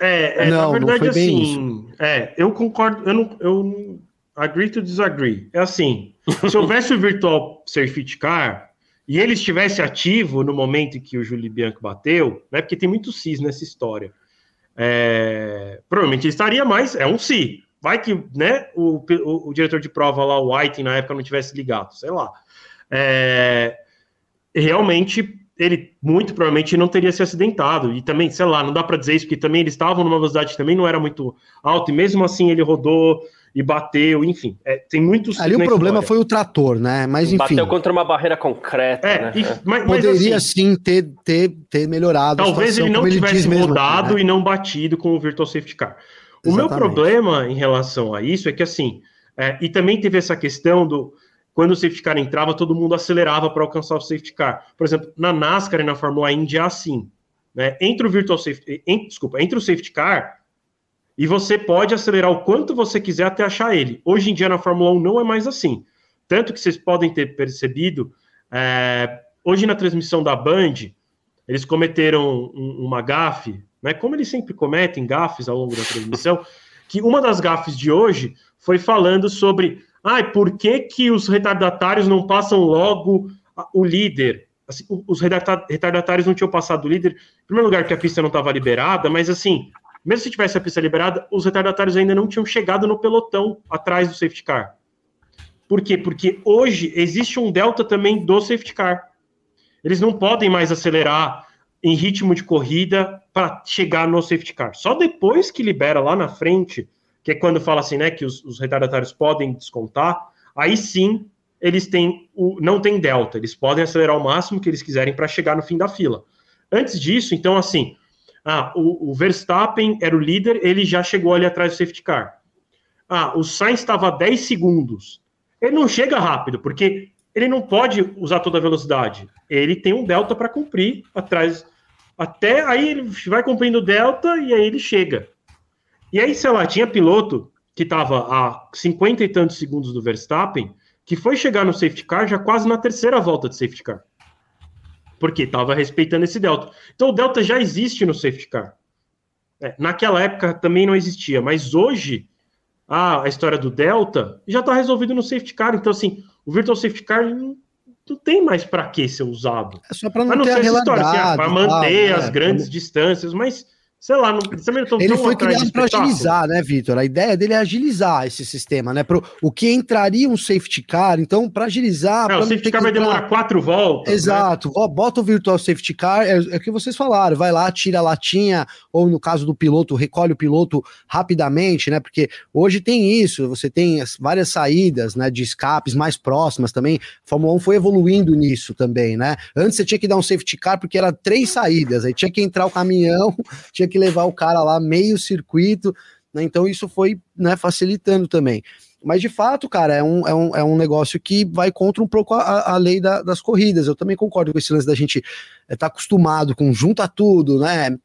É, é não, na verdade, assim. É, eu concordo. Eu não, eu agree to disagree. É assim: se houvesse o Virtual Safety Car e ele estivesse ativo no momento em que o Júlio Bianchi bateu, né? Porque tem muito cis nessa história. É, provavelmente ele estaria mais. É um si. Vai que né, o, o, o, diretor de prova lá, o White, na época, não tivesse ligado, sei lá. É, realmente, ele muito provavelmente não teria se acidentado. E também, sei lá, não dá para dizer isso, porque também eles estavam numa velocidade que também não era muito alta, e mesmo assim ele rodou e bateu, enfim. É, tem muitos. Ali o problema história. foi o trator, né? Mas enfim. Bateu contra uma barreira concreta. É, né? e, mas, Poderia mas, assim, sim ter, ter, ter melhorado. Talvez situação, ele não tivesse rodado aqui, né? e não batido com o Virtual Safety Car. O meu problema em relação a isso é que, assim, é, e também teve essa questão do quando o safety car entrava, todo mundo acelerava para alcançar o safety car. Por exemplo, na NASCAR e na Fórmula Indy é assim. Né? Entre o virtual safety, em, desculpa, entre o safety car e você pode acelerar o quanto você quiser até achar ele. Hoje em dia na Fórmula 1 não é mais assim. Tanto que vocês podem ter percebido, é, hoje na transmissão da Band, eles cometeram um, uma gafe né, como eles sempre cometem gafes ao longo da transmissão, que uma das gafes de hoje foi falando sobre ah, por que, que os retardatários não passam logo o líder? Assim, os retardatários não tinham passado o líder, em primeiro lugar, porque a pista não estava liberada, mas assim, mesmo se tivesse a pista liberada, os retardatários ainda não tinham chegado no pelotão atrás do safety car. Por quê? Porque hoje existe um delta também do safety car. Eles não podem mais acelerar em ritmo de corrida para chegar no safety car. Só depois que libera lá na frente, que é quando fala assim, né, que os, os retardatários podem descontar, aí sim eles têm o, não tem delta, eles podem acelerar o máximo que eles quiserem para chegar no fim da fila. Antes disso, então assim, ah, o, o, Verstappen era o líder, ele já chegou ali atrás do safety car. Ah, o Sainz estava a 10 segundos. Ele não chega rápido, porque ele não pode usar toda a velocidade. Ele tem um delta para cumprir atrás até aí ele vai cumprindo o delta e aí ele chega. E aí, sei lá, tinha piloto que estava a 50 e tantos segundos do Verstappen, que foi chegar no safety car já quase na terceira volta de safety car. Porque estava respeitando esse delta. Então o delta já existe no safety car. É, naquela época também não existia, mas hoje a, a história do delta já está resolvido no safety car. Então, assim, o virtual safety car não tem mais para que ser usado. É só para não, não ter essa história, assim, ah, para manter tal, as né? grandes distâncias, mas sei lá, não, também não Ele foi criado para agilizar, né, Vitor? A ideia dele é agilizar esse sistema, né? Pro, o que entraria um safety car, então, para agilizar. É, o safety car vai demorar quatro voltas. Né? Exato, né? bota o virtual safety car, é, é o que vocês falaram, vai lá, tira a latinha, ou no caso do piloto, recolhe o piloto rapidamente, né? Porque hoje tem isso, você tem várias saídas, né, de escapes mais próximas também. A Fórmula 1 foi evoluindo nisso também, né? Antes você tinha que dar um safety car porque era três saídas, aí tinha que entrar o caminhão, tinha que que levar o cara lá meio circuito, né? Então isso foi né, facilitando também. Mas de fato, cara, é um, é um, é um negócio que vai contra um pouco a, a lei da, das corridas. Eu também concordo com esse lance da gente estar tá acostumado com junta tudo, né?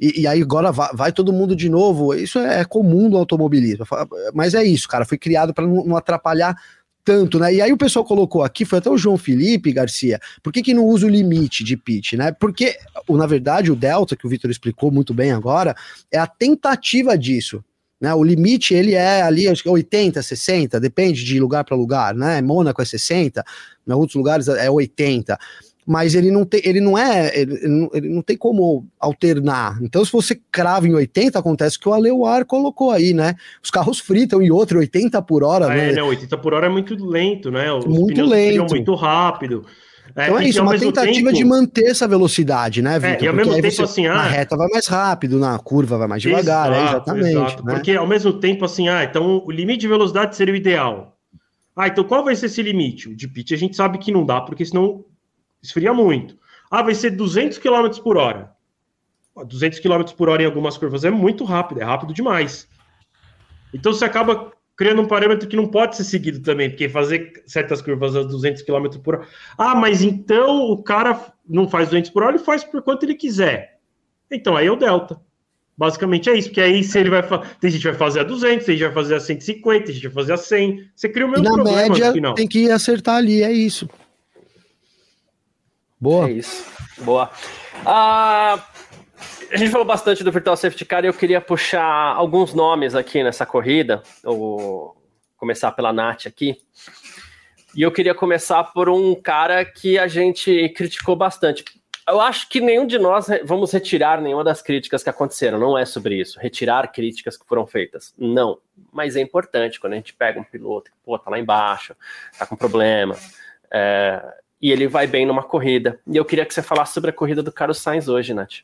E, e, aí agora vai, vai, todo mundo de novo. Isso é, é comum do automobilismo. Mas é isso, cara. Foi criado para não, não, atrapalhar tanto, né? E aí o pessoal colocou aqui, foi até o João Felipe Garcia, por que, que não usa o limite de pitch, né? Porque, na verdade, o Delta, que o Vitor explicou muito bem agora, é a tentativa disso. Né, o limite ele é ali acho que 80, 60, depende de lugar para lugar, né? Mônaco é 60, em outros lugares é 80 mas ele não tem, ele não é, ele, não, ele não tem como alternar. Então, se você crava em 80, acontece que o Aleuar colocou aí, né? Os carros fritam e outro 80 por hora, é, né? né? 80 por hora é muito lento, né? Os muito lento. muito rápido. É, então é isso, uma tentativa tempo... de manter essa velocidade, né, Vitor? É, e ao mesmo tempo, você, assim, ah, na reta vai mais rápido, na curva vai mais devagar, exato, é, exatamente. Exato, né? Porque ao mesmo tempo, assim, ah, então o limite de velocidade seria o ideal. Ah, então qual vai ser esse limite? O de pitch a gente sabe que não dá, porque senão esfria muito. Ah, vai ser 200 km por hora. 200 km por hora em algumas curvas é muito rápido, é rápido demais. Então você acaba criando um parâmetro que não pode ser seguido também, porque fazer certas curvas a 200 km por hora. Ah, mas então o cara não faz 200 por hora, ele faz por quanto ele quiser. Então aí é o delta. Basicamente é isso, porque aí se ele vai tem gente que vai fazer a 200, tem gente vai fazer a 150, tem gente vai fazer a 100. Você cria o mesmo na problema média, no final. Tem que acertar ali, é isso. Boa. É isso. Boa. Ah, a gente falou bastante do Virtual Safety Car e eu queria puxar alguns nomes aqui nessa corrida. Vou começar pela Nath aqui. E eu queria começar por um cara que a gente criticou bastante. Eu acho que nenhum de nós vamos retirar nenhuma das críticas que aconteceram. Não é sobre isso. Retirar críticas que foram feitas. Não. Mas é importante quando a gente pega um piloto que, pô, tá lá embaixo, tá com problema. É, e ele vai bem numa corrida. E eu queria que você falasse sobre a corrida do Carlos Sainz hoje, Nath.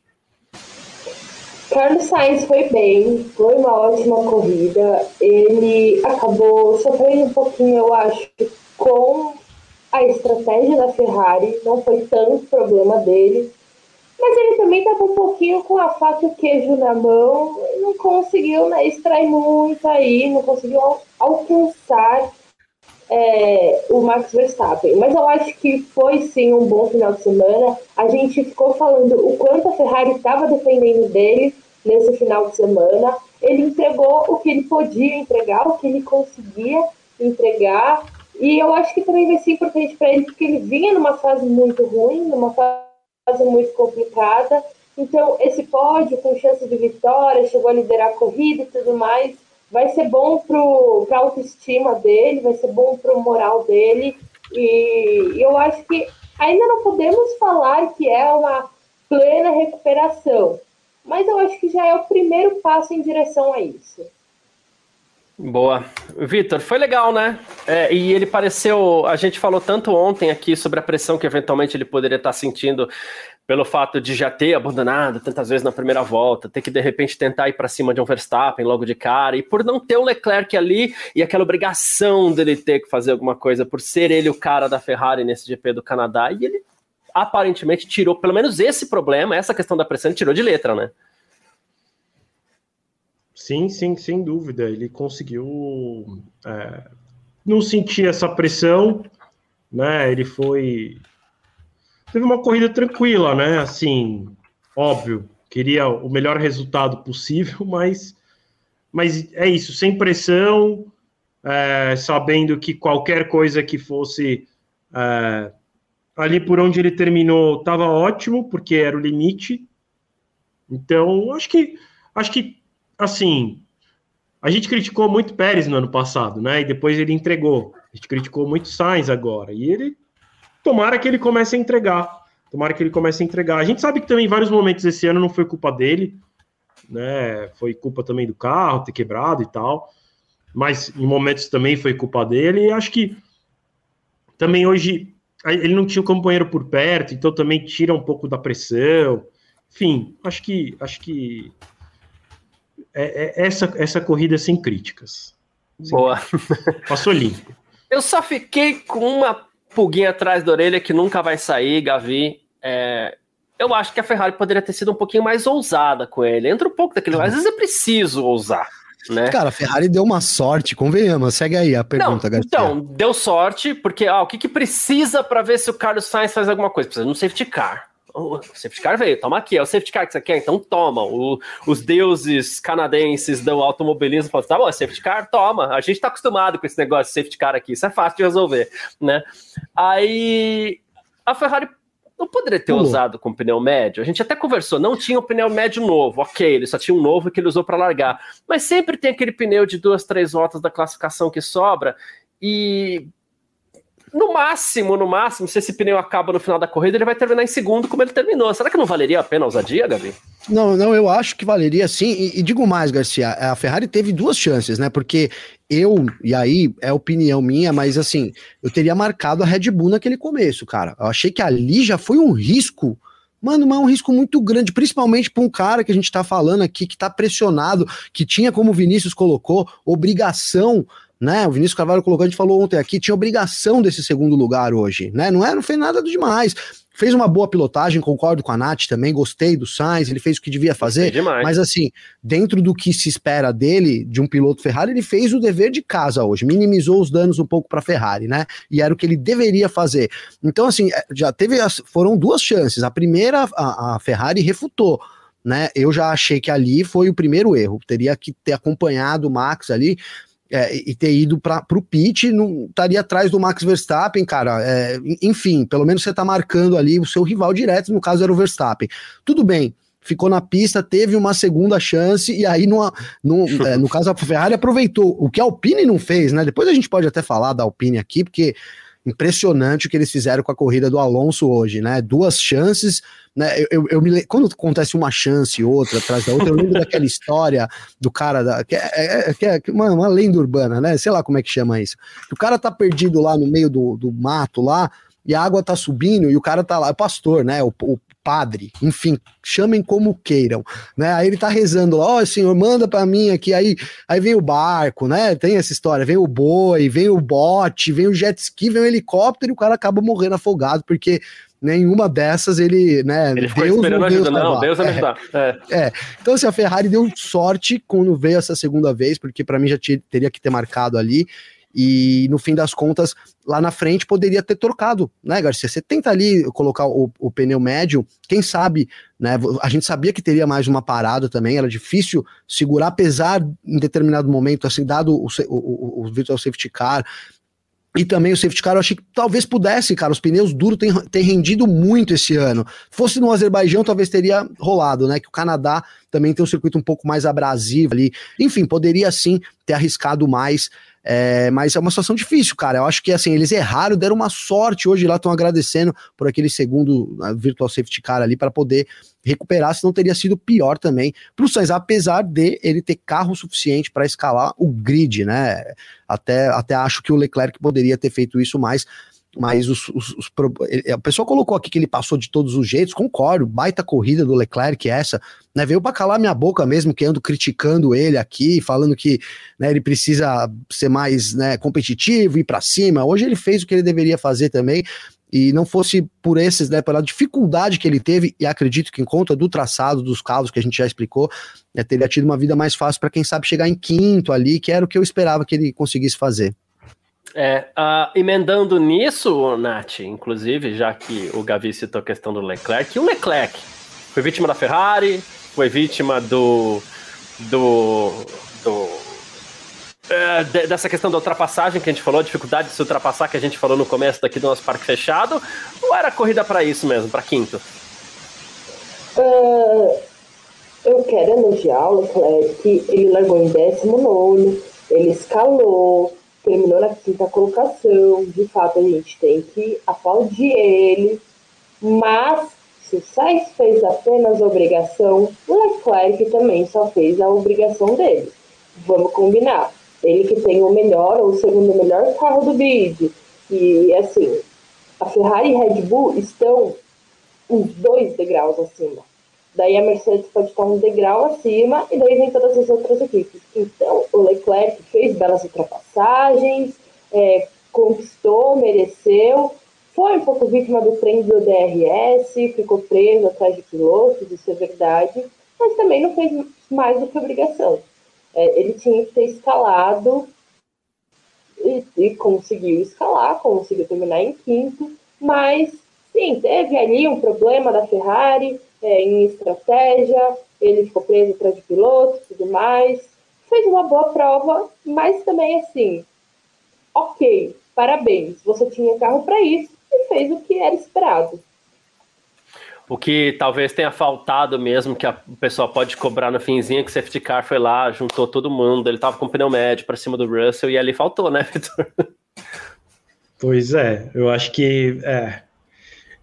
Carlos Sainz foi bem, foi uma ótima corrida. Ele acabou sofrendo um pouquinho, eu acho, com a estratégia da Ferrari, não foi tanto problema dele. Mas ele também estava um pouquinho com a faca e o queijo na mão, não conseguiu né, extrair muito aí, não conseguiu alcançar é, o Max Verstappen. Mas eu acho que foi sim um bom final de semana. A gente ficou falando o quanto a Ferrari estava dependendo dele nesse final de semana. Ele entregou o que ele podia entregar, o que ele conseguia entregar. E eu acho que também vai ser importante para ele, porque ele vinha numa fase muito ruim, numa fase muito complicada. Então, esse pódio com chance de vitória, chegou a liderar a corrida e tudo mais vai ser bom para a autoestima dele, vai ser bom para o moral dele. E eu acho que ainda não podemos falar que é uma plena recuperação, mas eu acho que já é o primeiro passo em direção a isso. Boa. Vitor, foi legal, né? É, e ele pareceu. A gente falou tanto ontem aqui sobre a pressão que eventualmente ele poderia estar sentindo pelo fato de já ter abandonado tantas vezes na primeira volta, ter que de repente tentar ir para cima de um Verstappen logo de cara, e por não ter o Leclerc ali e aquela obrigação dele ter que fazer alguma coisa, por ser ele o cara da Ferrari nesse GP do Canadá, e ele aparentemente tirou pelo menos esse problema, essa questão da pressão, ele tirou de letra, né? Sim, sim, sem dúvida. Ele conseguiu é, não sentir essa pressão, né? Ele foi teve uma corrida tranquila, né? Assim, óbvio, queria o melhor resultado possível, mas, mas é isso, sem pressão, é, sabendo que qualquer coisa que fosse é, ali por onde ele terminou estava ótimo, porque era o limite. Então, acho que acho que assim a gente criticou muito Pérez no ano passado, né? E depois ele entregou. A gente criticou muito Sainz agora. E ele Tomara que ele comece a entregar. Tomara que ele comece a entregar. A gente sabe que também em vários momentos esse ano não foi culpa dele. né? Foi culpa também do carro ter quebrado e tal, mas em momentos também foi culpa dele. E acho que também hoje ele não tinha o companheiro por perto, então também tira um pouco da pressão. Enfim, acho que acho que é, é essa essa corrida é sem críticas. Boa. Passou limpo. Eu só fiquei com uma pulguinha atrás da orelha que nunca vai sair, Gavi. É, eu acho que a Ferrari poderia ter sido um pouquinho mais ousada com ele. Entra um pouco daquele. Às vezes é preciso ousar. Né? Cara, a Ferrari deu uma sorte, convenhamos. Segue aí a pergunta, Não, Então, deu sorte, porque ah, o que, que precisa para ver se o Carlos Sainz faz alguma coisa? Precisa de um safety car. O safety car veio, toma aqui, é o safety car que você quer, então toma. O, os deuses canadenses do automobilismo falam, tá bom, é safety car, toma. A gente tá acostumado com esse negócio de safety car aqui, isso é fácil de resolver, né? Aí a Ferrari não poderia ter usado com pneu médio. A gente até conversou, não tinha o um pneu médio novo, ok, ele só tinha um novo que ele usou para largar. Mas sempre tem aquele pneu de duas, três voltas da classificação que sobra. E no máximo, no máximo, se esse pneu acaba no final da corrida, ele vai terminar em segundo como ele terminou. Será que não valeria a pena a ousadia, Gabi? Não, não, eu acho que valeria sim. E, e, digo mais, Garcia, a Ferrari teve duas chances, né? Porque eu, e aí é opinião minha, mas assim, eu teria marcado a Red Bull naquele começo, cara. Eu achei que ali já foi um risco. Mano, mas é um risco muito grande, principalmente para um cara que a gente tá falando aqui, que tá pressionado, que tinha, como o Vinícius colocou, obrigação né? O Vinícius Carvalho colocou, a gente falou ontem aqui, tinha obrigação desse segundo lugar hoje, né? Não é, não fez nada demais. Fez uma boa pilotagem, concordo com a Nath também, gostei do Sainz, ele fez o que devia fazer. Mas assim, dentro do que se espera dele, de um piloto Ferrari, ele fez o dever de casa hoje, minimizou os danos um pouco para a Ferrari, né? E era o que ele deveria fazer. Então, assim, é, já teve, as, foram duas chances. A primeira, a, a Ferrari refutou né? Eu já achei que ali foi o primeiro erro. Teria que ter acompanhado o Max ali é, e ter ido para o pit, não estaria atrás do Max Verstappen, cara. É, enfim, pelo menos você está marcando ali o seu rival direto, no caso era o Verstappen. Tudo bem, ficou na pista, teve uma segunda chance, e aí no, no, é, no caso a Ferrari aproveitou, o que a Alpine não fez, né? Depois a gente pode até falar da Alpine aqui, porque impressionante o que eles fizeram com a corrida do Alonso hoje, né? Duas chances, né? Eu, eu, eu me quando acontece uma chance outra atrás da outra, eu lembro daquela história do cara da que é, é, é, é uma, uma, lenda urbana, né? Sei lá como é que chama isso. O cara tá perdido lá no meio do, do mato lá e a água tá subindo e o cara tá lá, é pastor, né? O, o padre, enfim, chamem como queiram, né? Aí ele tá rezando lá, ó, oh, senhor, manda para mim aqui, aí, aí vem o barco, né? Tem essa história, vem o boi, vem o bote, vem o jet ski, vem o helicóptero e o cara acaba morrendo afogado, porque nenhuma dessas ele, né? Ele Deus esperando Deus ajuda, não, Deus vai me ajudar. É, é. é. Então, assim, a Ferrari deu sorte quando veio essa segunda vez, porque para mim já teria que ter marcado ali. E no fim das contas, lá na frente poderia ter trocado, né, Garcia? Você tenta ali colocar o, o pneu médio, quem sabe, né? A gente sabia que teria mais uma parada também, era difícil segurar, apesar em determinado momento, assim, dado o, o, o virtual safety car, e também o safety car, eu achei que talvez pudesse, cara. Os pneus duros têm, têm rendido muito esse ano. Fosse no Azerbaijão, talvez teria rolado, né? Que o Canadá também tem um circuito um pouco mais abrasivo ali. Enfim, poderia sim ter arriscado mais. É, mas é uma situação difícil, cara. Eu acho que assim, eles erraram, deram uma sorte hoje lá, estão agradecendo por aquele segundo virtual safety car ali para poder recuperar, senão teria sido pior também para o Sainz, apesar de ele ter carro suficiente para escalar o grid, né? Até, até acho que o Leclerc poderia ter feito isso mais mas os, os, os, a pessoa colocou aqui que ele passou de todos os jeitos, concordo, baita corrida do Leclerc essa, né, veio para calar minha boca mesmo, que ando criticando ele aqui, falando que né, ele precisa ser mais né, competitivo, ir para cima, hoje ele fez o que ele deveria fazer também, e não fosse por esses, né, pela dificuldade que ele teve, e acredito que em conta do traçado dos carros que a gente já explicou, né, teria tido uma vida mais fácil para quem sabe chegar em quinto ali, que era o que eu esperava que ele conseguisse fazer. É, uh, emendando nisso, Nath, inclusive, já que o Gavi citou a questão do Leclerc, o Leclerc foi vítima da Ferrari, foi vítima do. do. do é, dessa questão da ultrapassagem que a gente falou, a dificuldade de se ultrapassar que a gente falou no começo daqui do nosso parque fechado, ou era corrida para isso mesmo, para quinto? Uh, eu quero elogiar o Leclerc, ele largou em 19, ele escalou, terminou na quinta colocação. De fato, a gente tem que aplaudir ele. Mas Se o Sainz fez apenas a obrigação, o Leclerc também só fez a obrigação dele. Vamos combinar. Ele que tem o melhor ou o segundo melhor carro do grid. E assim, a Ferrari e Red Bull estão uns dois degraus acima. Daí a Mercedes pode estar um degrau acima e daí vem todas as outras equipes. Então, o Leclerc fez belas ultrapassagens, é, conquistou, mereceu, foi um pouco vítima do trem do DRS, ficou preso atrás de pilotos, isso é verdade, mas também não fez mais do que obrigação. É, ele tinha que ter escalado e, e conseguiu escalar, conseguiu terminar em quinto, mas sim, teve ali um problema da Ferrari é, em estratégia, ele ficou preso atrás de pilotos e tudo mais. Fez uma boa prova, mas também assim, ok, parabéns, você tinha carro para isso e fez o que era esperado. O que talvez tenha faltado mesmo, que a, o pessoal pode cobrar no finzinho, que o safety car foi lá, juntou todo mundo, ele tava com o pneu médio para cima do Russell e ali faltou, né, Vitor? Pois é, eu acho que é,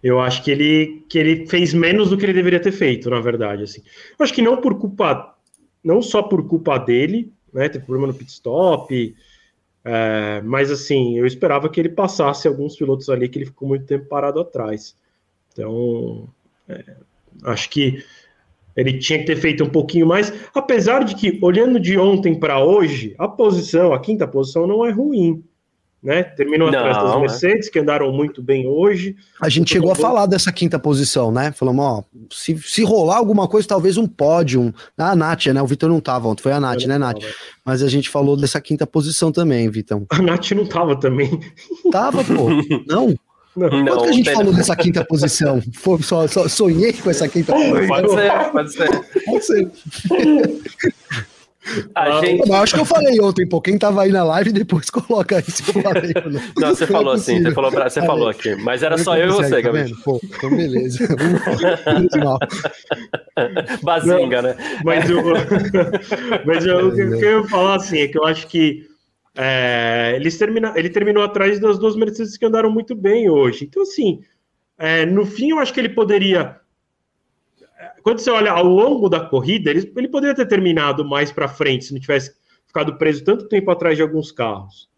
eu acho que ele que ele fez menos do que ele deveria ter feito, na verdade, assim. Eu acho que não por culpa, não só por culpa dele, né, teve problema no pit stop, é, mas assim, eu esperava que ele passasse alguns pilotos ali que ele ficou muito tempo parado atrás. Então, é, acho que ele tinha que ter feito um pouquinho mais, apesar de que, olhando de ontem para hoje, a posição, a quinta posição, não é ruim. Né? Terminou atrás das Não, é. Mercedes, que andaram muito bem hoje. A gente chegou a falar dessa quinta posição, né? Falamos, ó, se, se rolar alguma coisa, talvez um pódio. Ah, a Nath, né? O Vitor não tava ontem, foi a Nath, Eu né, não Nath? tava. Mas a gente falou dessa quinta posição também, Vitão. A Nath não tava também. Tava, pô. Não? Não. Não, Quanto que a gente falou dessa quinta posição? Foi, só, só sonhei com essa quinta posição. Pode ser, pode ser. Pode ser. A Ah, gente. Acho que eu falei ontem, pô. Quem tava aí na live, depois coloca aí se eu falei. Não, Não, você Não é falou assim, você falou, pra- você falou aqui, mas era Não só eu e você, tá Gabriel. Pô, então beleza. Bazinga, né? Mas, eu, mas eu, o que eu ia falar assim é que eu acho que é, eles termina, ele terminou atrás das duas Mercedes que andaram muito bem hoje. Então, assim, é, no fim, eu acho que ele poderia. Quando você olha ao longo da corrida, ele, ele poderia ter terminado mais para frente se não tivesse ficado preso tanto tempo atrás de alguns carros.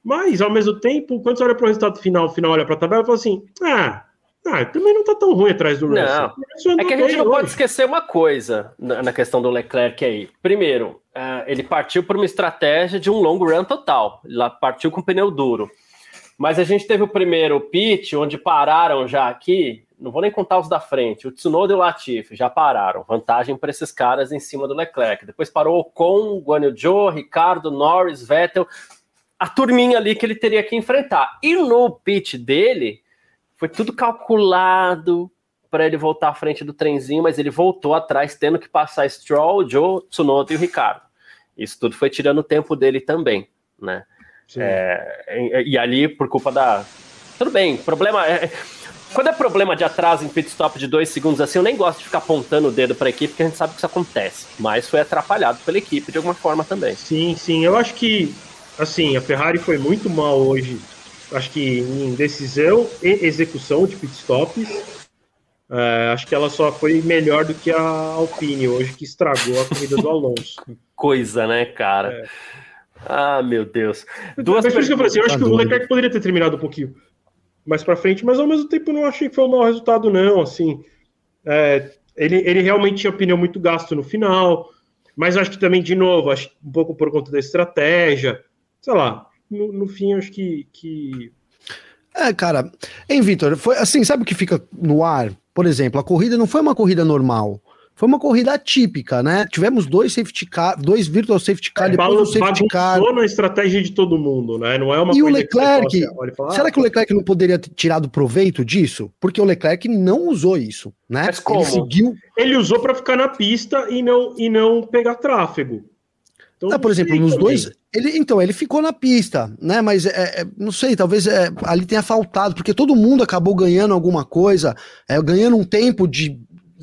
Mas, ao mesmo tempo, quando você olha para o resultado final, o final olha para a tabela e fala assim: ah, ah, também não tá tão ruim atrás do Russell. Não. É que a gente não pode hoje. esquecer uma coisa na, questão do Leclerc aí. Primeiro, ah, ele partiu por uma estratégia de um long run total. Lá partiu com pneu duro. Mas a gente teve o primeiro pit, onde pararam já aqui. Não vou nem contar os da frente. O Tsunoda e o Latifi já pararam. Vantagem para esses caras em cima do Leclerc. Depois parou o Ocon, Guan Yu Zhou, Ricardo, Norris, Vettel. A turminha ali que ele teria que enfrentar. E no pit dele, foi tudo calculado para ele voltar à frente do trenzinho, mas ele voltou atrás, tendo que passar Stroll, Joe, Tsunoda e o Ricardo. Isso tudo foi tirando o tempo dele também, né? É, e, e ali, por culpa da. Tudo bem, problema. É... Quando é problema de atraso em pit stop de dois segundos assim, eu nem gosto de ficar apontando o dedo para a equipe, porque a gente sabe que isso acontece. Mas foi atrapalhado pela equipe de alguma forma também. Sim, sim. Eu acho que, assim, a Ferrari foi muito mal hoje. Acho que em decisão e execução de pitstops. É, acho que ela só foi melhor do que a Alpine hoje, que estragou a corrida do Alonso. Coisa, né, cara? É. Ah, meu Deus. Duas mas por isso que eu falei assim, eu acho que o. Leclerc poderia ter terminado um pouquinho mais pra frente, mas ao mesmo tempo eu não achei que foi um mau resultado, não. Assim, é, ele, ele realmente tinha pneu muito gasto no final, mas acho que também, de novo, acho um pouco por conta da estratégia, sei lá, no, no fim acho que, que É, cara. Hein, Vitor? Foi assim, sabe o que fica no ar? Por exemplo, a corrida não foi uma corrida normal. Foi uma corrida atípica, né? Tivemos dois safety car, dois virtual safety car, depois bagun- um safety car. na estratégia de todo mundo, né? Não é uma E o que Leclerc, fala assim, olha e fala, Será ah, que o Leclerc não poderia ter tirado proveito disso? Porque o Leclerc não usou isso, né? Mas como? Ele seguiu. ele usou para ficar na pista e não, e não pegar tráfego. Então, Ah, por exemplo, nos também. dois. Ele, então, ele ficou na pista, né? Mas é, é, não sei, talvez é, ali tenha faltado, porque todo mundo acabou ganhando alguma coisa, é, ganhando um tempo de.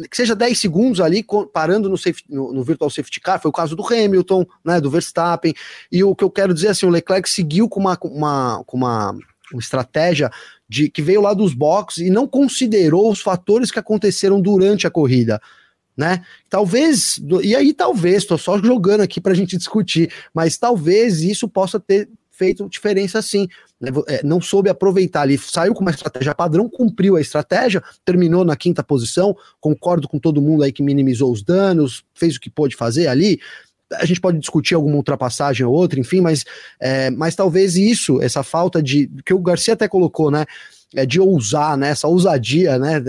Que seja 10 segundos ali, parando no, safety- no- no Virtual Safety Car, foi o caso do Hamilton, né? Do Verstappen. E o que eu quero dizer assim, o Leclerc seguiu com uma, uma, com uma, uma estratégia de que veio lá dos boxes e não considerou os fatores que aconteceram durante a corrida. Né? Talvez, e aí talvez, estou só jogando aqui para a gente discutir, mas talvez isso possa ter feito diferença sim. Né? É, não soube aproveitar ali, saiu com uma estratégia padrão, cumpriu a estratégia, terminou na quinta posição. Concordo com todo mundo aí que minimizou os danos, fez o que pôde fazer ali. A gente pode discutir alguma ultrapassagem ou outra, enfim, mas, é, mas talvez isso, essa falta de. que o Garcia até colocou, né? É de ousar, né? Essa ousadia, né?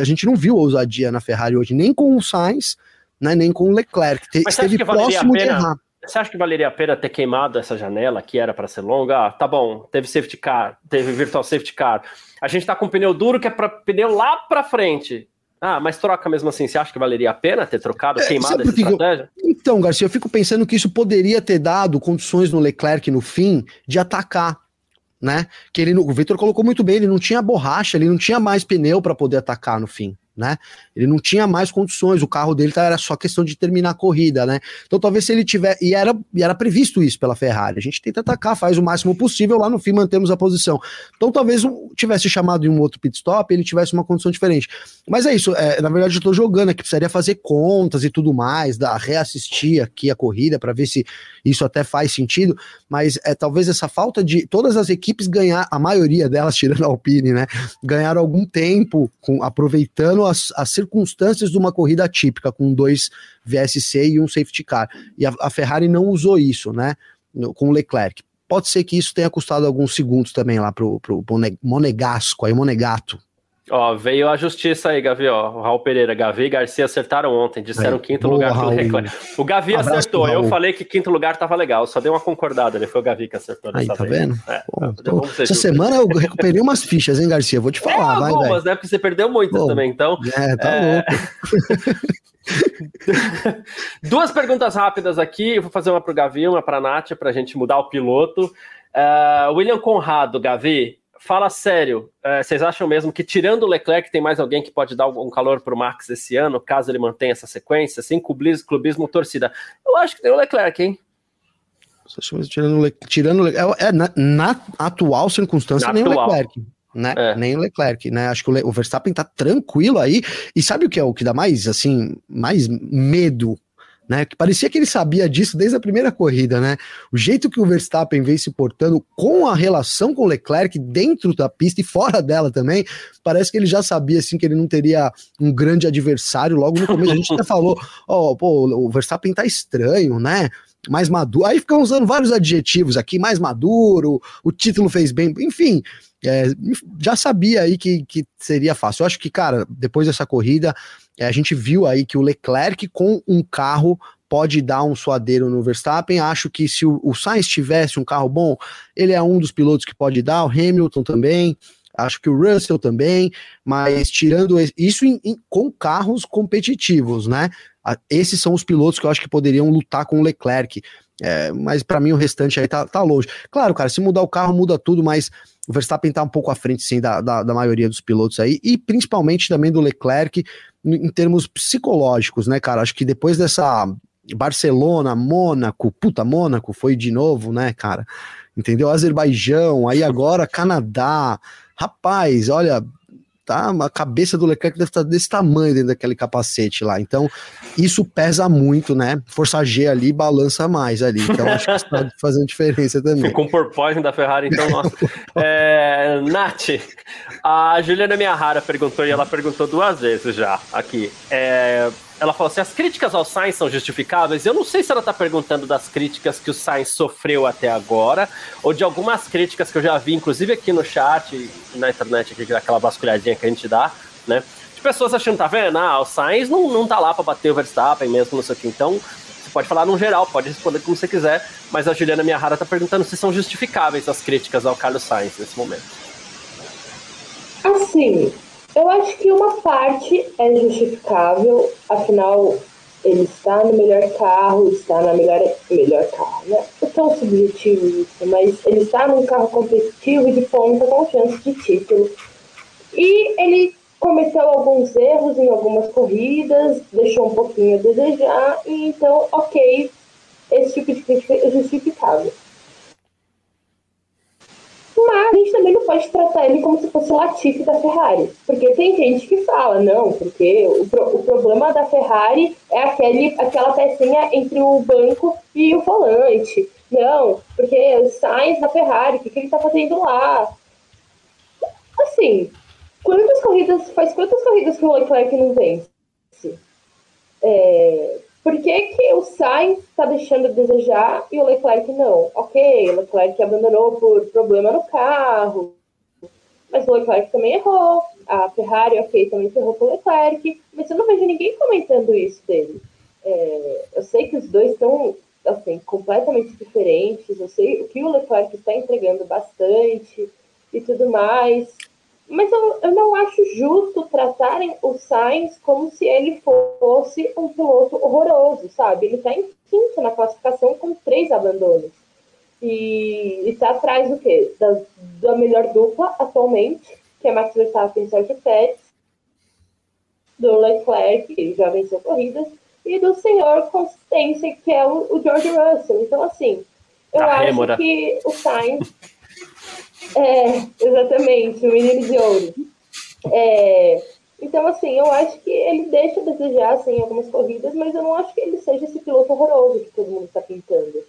A gente não viu ousadia na Ferrari hoje, nem com o Sainz, né? Nem com o Leclerc. Mas esteve próximo de errar. Você acha que valeria a pena ter queimado essa janela que era para ser longa? Ah, tá bom, teve safety car, teve virtual safety car. A gente tá com pneu duro que é para pneu lá para frente. Ah, mas troca mesmo assim. Você acha que valeria a pena ter trocado, é, queimado essa estratégia? Eu... Então, Garcia, eu fico pensando que isso poderia ter dado condições no Leclerc no fim de atacar né? Que ele, o Victor colocou muito bem, ele não tinha borracha, ele não tinha mais pneu para poder atacar no fim né? Ele não tinha mais condições, o carro dele tá, era só questão de terminar a corrida, né? Então talvez se ele tiver. E era, e era previsto isso pela Ferrari. A gente tenta atacar, faz o máximo possível, lá no fim mantemos a posição. Então talvez tivesse chamado em um outro pit stop, ele tivesse uma condição diferente. Mas é isso, é, na verdade eu tô jogando aqui, precisaria fazer contas e tudo mais, da, reassistir aqui a corrida para ver se isso até faz sentido. Mas é talvez essa falta de todas as equipes ganhar, a maioria delas, tirando a Alpine, né? Ganharam algum tempo com, aproveitando as, as circunstâncias de uma corrida típica, com dois VSC e um safety car. E a, a Ferrari não usou isso, né? Com o Leclerc. Pode ser que isso tenha custado alguns segundos também lá pro, pro Monegasco, aí Monegato, Ó, veio a justiça aí, Gavi, ó. O Raul Pereira, Gavi e Garcia acertaram ontem, disseram é, quinto boa, lugar pro Leclerc. O Gavi Abraço acertou, eu falei que quinto lugar tava legal, só deu uma concordada, ele foi o Gavi que acertou Aí, tá vez. vendo? É, Bom, então, essa semana eu recuperei umas fichas, hein, Garcia? Vou te falar, é, vai, algumas, né? Porque você perdeu muitas Bom, também, então. É, tá é... louco. Duas perguntas rápidas aqui, eu vou fazer uma pro Gavi, uma pra Nath, pra gente mudar o piloto. Uh, William Conrado, Gavi, fala sério, é, vocês acham mesmo que tirando o Leclerc tem mais alguém que pode dar um calor para o Max esse ano, caso ele mantenha essa sequência, assim, clubismo, clubismo torcida? Eu acho que tem o Leclerc, hein? Tirando, tirando é, é, na, na atual circunstância, na nem atual. o Leclerc. Né? É. Nem o Leclerc, né? Acho que o, o Verstappen tá tranquilo aí. E sabe o que é o que dá mais, assim, mais medo né? Que parecia que ele sabia disso desde a primeira corrida, né? O jeito que o Verstappen vem se portando com a relação com o Leclerc dentro da pista e fora dela também, parece que ele já sabia assim que ele não teria um grande adversário logo no começo. A gente até falou, ó, oh, pô, o Verstappen tá estranho, né? Mais maduro. Aí ficam usando vários adjetivos aqui, mais maduro, o título fez bem, enfim. É, já sabia aí que, que seria fácil. Eu acho que, cara, depois dessa corrida, é, a gente viu aí que o Leclerc com um carro pode dar um suadeiro no Verstappen. Acho que se o, o Sainz tivesse um carro bom, ele é um dos pilotos que pode dar, o Hamilton também. Acho que o Russell também, mas tirando isso em, em, com carros competitivos, né? Esses são os pilotos que eu acho que poderiam lutar com o Leclerc. É, mas para mim o restante aí tá, tá longe. Claro, cara, se mudar o carro, muda tudo, mas o Verstappen tá um pouco à frente, sim, da, da, da maioria dos pilotos aí, e principalmente também do Leclerc em termos psicológicos, né, cara? Acho que depois dessa Barcelona, Mônaco, puta, Mônaco foi de novo, né, cara? Entendeu? Azerbaijão, aí agora Canadá. Rapaz, olha, tá? A cabeça do Leclerc deve estar desse tamanho dentro daquele capacete lá. Então, isso pesa muito, né? Força G ali balança mais ali. Então, acho que isso tá fazendo diferença também. Com o porpoise da Ferrari, então, nossa. é, Nath, a Juliana Miahara perguntou, e ela perguntou duas vezes já aqui. É, ela falou assim: as críticas ao Sainz são justificáveis. Eu não sei se ela está perguntando das críticas que o Sainz sofreu até agora, ou de algumas críticas que eu já vi, inclusive aqui no chat, na internet, aqui, aquela vasculhadinha que a gente dá, né? De pessoas achando, tá vendo? Ah, o Sainz não, não tá lá para bater o Verstappen mesmo, não sei o que. Então, você pode falar no geral, pode responder como você quiser, mas a Juliana Miahara tá perguntando se são justificáveis as críticas ao Carlos Sainz nesse momento. Assim, eu acho que uma parte é justificável, afinal, ele está no melhor carro, está na melhor, melhor carro, né? É tão subjetivo isso, mas ele está num carro competitivo de ponta com chance de título. E ele cometeu alguns erros em algumas corridas, deixou um pouquinho a desejar, e então, ok, esse tipo de crítica é justificável. Mas a gente também não pode tratar ele como se fosse o Latifi da Ferrari. Porque tem gente que fala, não, porque o, pro, o problema da Ferrari é aquele, aquela pecinha entre o banco e o volante. Não, porque o Sainz da Ferrari, o que, que ele tá fazendo lá? Assim, quantas corridas, faz quantas corridas que o Leclerc não vence? É, por que, que o Sainz está deixando a desejar e o Leclerc não? Ok, o Leclerc abandonou por problema no carro, mas o Leclerc também errou. A Ferrari, ok, também errou com o Leclerc, mas eu não vejo ninguém comentando isso dele. É, eu sei que os dois estão assim, completamente diferentes, eu sei o que o Leclerc está entregando bastante e tudo mais, mas eu, eu não acho justo tratarem o Sainz como se ele fosse um piloto horroroso, sabe? Ele está em quinto na classificação com três abandonos. E está atrás do quê? Da, da melhor dupla atualmente, que é Max Verstappen e Sergio Pérez, do Leclerc, que já venceu corridas, e do senhor consistência, que é o, o George Russell. Então, assim, eu A acho que o Sainz é, exatamente, o menino de ouro. É, então, assim, eu acho que ele deixa a desejar assim, em algumas corridas, mas eu não acho que ele seja esse piloto horroroso que todo mundo está pintando.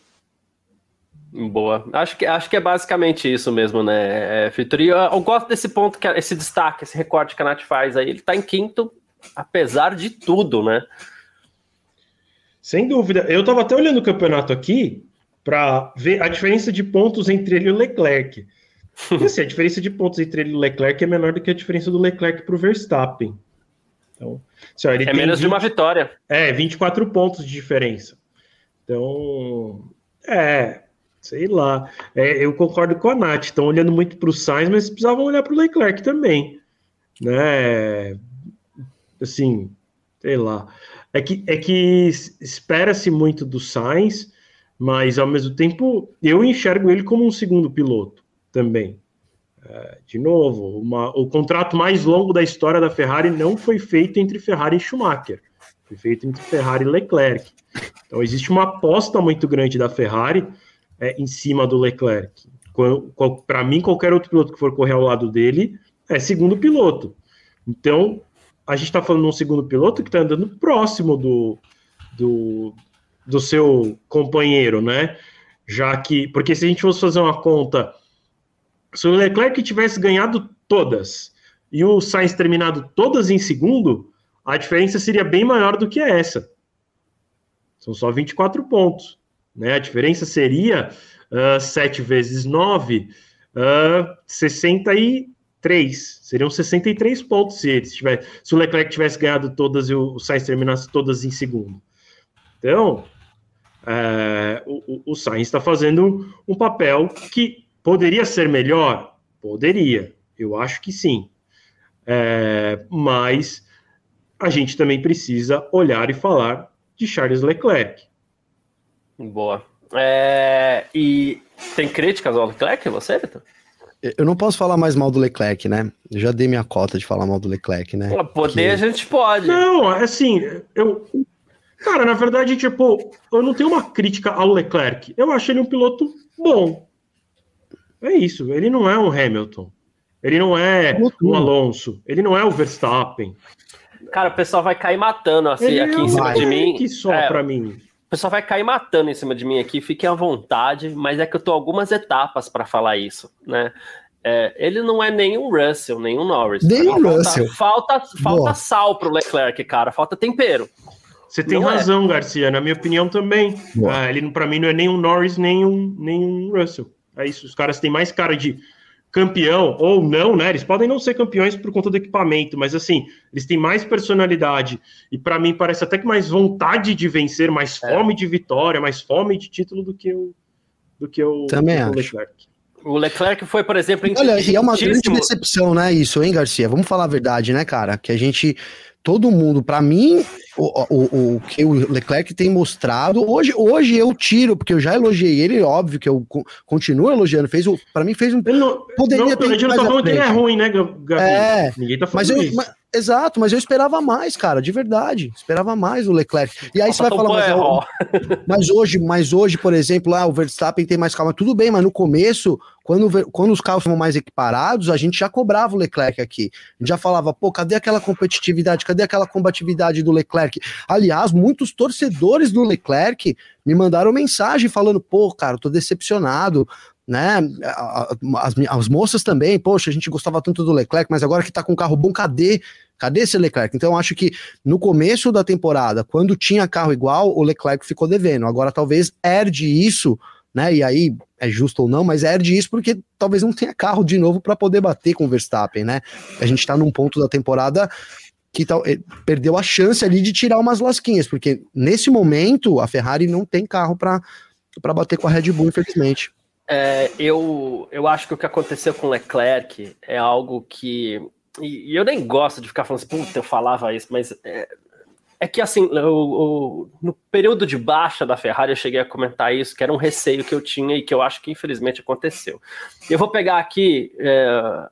Boa. Acho que, acho que é basicamente isso mesmo, né, é, Fitor? E eu, eu gosto desse ponto, que esse destaque, esse recorte que a Nath faz aí. Ele tá em quinto, apesar de tudo, né? Sem dúvida. Eu estava até olhando o campeonato aqui para ver a diferença de pontos entre ele e o Leclerc. E, assim, a diferença de pontos entre ele e o Leclerc é menor do que a diferença do Leclerc para o Verstappen. Então, assim, ó, É menos de 20 uma vitória. É, 24 pontos de diferença. Então, é, sei lá. É, eu concordo com a Nath. Estão olhando muito para o Sainz, mas precisavam olhar para o Leclerc também. Né? Assim, sei lá. É que, é que espera-se muito do Sainz, mas ao mesmo tempo eu enxergo ele como um segundo piloto também. É, de novo, uma, o contrato mais longo da história da Ferrari não foi feito entre Ferrari e Schumacher. Foi feito entre Ferrari e Leclerc. Então existe uma aposta muito grande da Ferrari é, em cima do Leclerc. Para mim, qualquer outro piloto que for correr ao lado dele é segundo piloto. Então, a gente está falando de um segundo piloto que está andando próximo do, do, do seu companheiro, né? Já que, porque se a gente fosse fazer uma conta, se o Leclerc tivesse ganhado todas e o Sainz terminado todas em segundo, a diferença seria bem maior do que essa. São só 24 pontos. Né? A diferença seria uh, 7 vezes 9, uh, 63. Seriam 63 pontos se, ele se o Leclerc tivesse ganhado todas e o Sainz terminasse todas em segundo. Então, é, o, o Sainz está fazendo um papel que poderia ser melhor? Poderia. Eu acho que sim. É, mas a gente também precisa olhar e falar de Charles Leclerc. Boa. É, e tem críticas ao Leclerc, você, Vitor? Eu não posso falar mais mal do Leclerc, né? Eu já dei minha cota de falar mal do Leclerc, né? Poder que... a gente pode. Não, assim, eu. Cara, na verdade, tipo, eu não tenho uma crítica ao Leclerc. Eu acho ele um piloto bom. É isso. Ele não é um Hamilton. Ele não é um Alonso. Ele não é o Verstappen. Cara, o pessoal vai cair matando assim ele aqui é em cima de mim. Que só é, pra mim. O pessoal vai cair matando em cima de mim aqui, fiquem à vontade, mas é que eu tô algumas etapas para falar isso, né? É, ele não é nenhum Russell, nenhum Norris. Nem o Russell. Falta, falta sal pro Leclerc, cara, falta tempero. Você tem não razão, é. Garcia, na minha opinião também. Ah, ele, para mim, não é nem um Norris, nem um, nem um Russell. É isso, os caras têm mais cara de campeão, ou não, né? Eles podem não ser campeões por conta do equipamento, mas assim, eles têm mais personalidade e para mim parece até que mais vontade de vencer, mais fome é. de vitória, mais fome de título do que o do que o, Também do acho. Leclerc. O Leclerc foi, por exemplo, Olha, e é uma grande decepção, né? Isso, hein, Garcia? Vamos falar a verdade, né, cara? Que a gente todo mundo, para mim, o, o, o que o Leclerc tem mostrado, hoje, hoje eu tiro, porque eu já elogiei ele, óbvio que eu continuo elogiando, fez o, para mim fez um, não, poderia não, ter a gente não tá falando que ele é ruim, né, Gabi? É, Ninguém tá falando mas eu, isso. Mas, exato, mas eu esperava mais, cara, de verdade, esperava mais o Leclerc. E aí você vai falar, mas, erro. mas hoje, mas hoje, por exemplo, lá o Verstappen tem mais calma, tudo bem, mas no começo, quando, quando os carros estavam mais equiparados, a gente já cobrava o Leclerc aqui. A gente já falava, pô, cadê aquela competitividade, cadê aquela combatividade do Leclerc? Aliás, muitos torcedores do Leclerc me mandaram mensagem falando, pô, cara, tô decepcionado, né? As, as, moças também, poxa, a gente gostava tanto do Leclerc, mas agora que tá com um carro bom, cadê? Cadê esse Leclerc? Então, acho que no começo da temporada, quando tinha carro igual, o Leclerc ficou devendo. Agora, talvez herde isso, né? E aí, é justo ou não, mas herde isso porque talvez não tenha carro de novo para poder bater com o Verstappen, né? A gente tá num ponto da temporada que tal, eh, perdeu a chance ali de tirar umas lasquinhas, porque nesse momento a Ferrari não tem carro para bater com a Red Bull, infelizmente. É, eu, eu acho que o que aconteceu com o Leclerc é algo que e, e, eu nem gosto de ficar falando assim, puta, eu falava isso, mas é, é que assim, no período de baixa da Ferrari eu cheguei a comentar isso, que era um receio que eu tinha e que eu acho que infelizmente aconteceu. Eu vou pegar aqui é,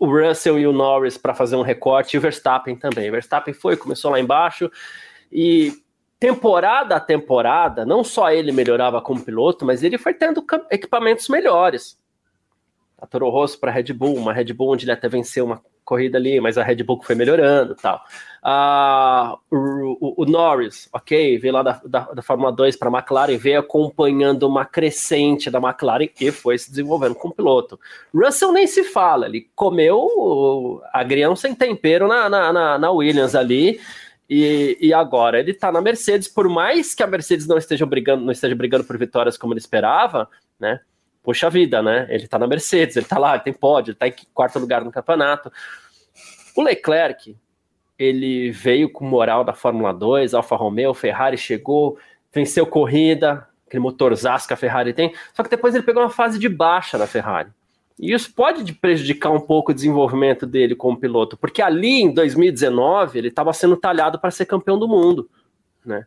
o Russell e o Norris para fazer um recorte e o Verstappen também. O Verstappen foi, começou lá embaixo e temporada a temporada, não só ele melhorava como piloto, mas ele foi tendo equipamentos melhores. A Toro Rosso para a Red Bull, uma Red Bull onde ele até venceu uma corrida ali, mas a Red Bull foi melhorando tal. O, o, Norris, ok, veio lá da, da, da Fórmula 2 para a McLaren, veio acompanhando uma crescente da McLaren e foi se desenvolvendo como piloto. Russell nem se fala, ele comeu agrião sem tempero na, na, na, na Williams ali. E, e, agora ele está na Mercedes, por mais que a Mercedes não esteja brigando, não esteja brigando por vitórias como ele esperava, né? Poxa vida, né? Ele está na Mercedes, ele está lá, ele tem pódio, ele está em quarto lugar no campeonato. O Leclerc, ele veio com moral da Fórmula 2, Alfa Romeo, Ferrari chegou, venceu corrida, aquele motorzaço que a Ferrari tem, só que depois ele pegou uma fase de baixa na Ferrari. E isso pode prejudicar um pouco o desenvolvimento dele como piloto, porque ali em 2019 ele estava sendo talhado para ser campeão do mundo, né?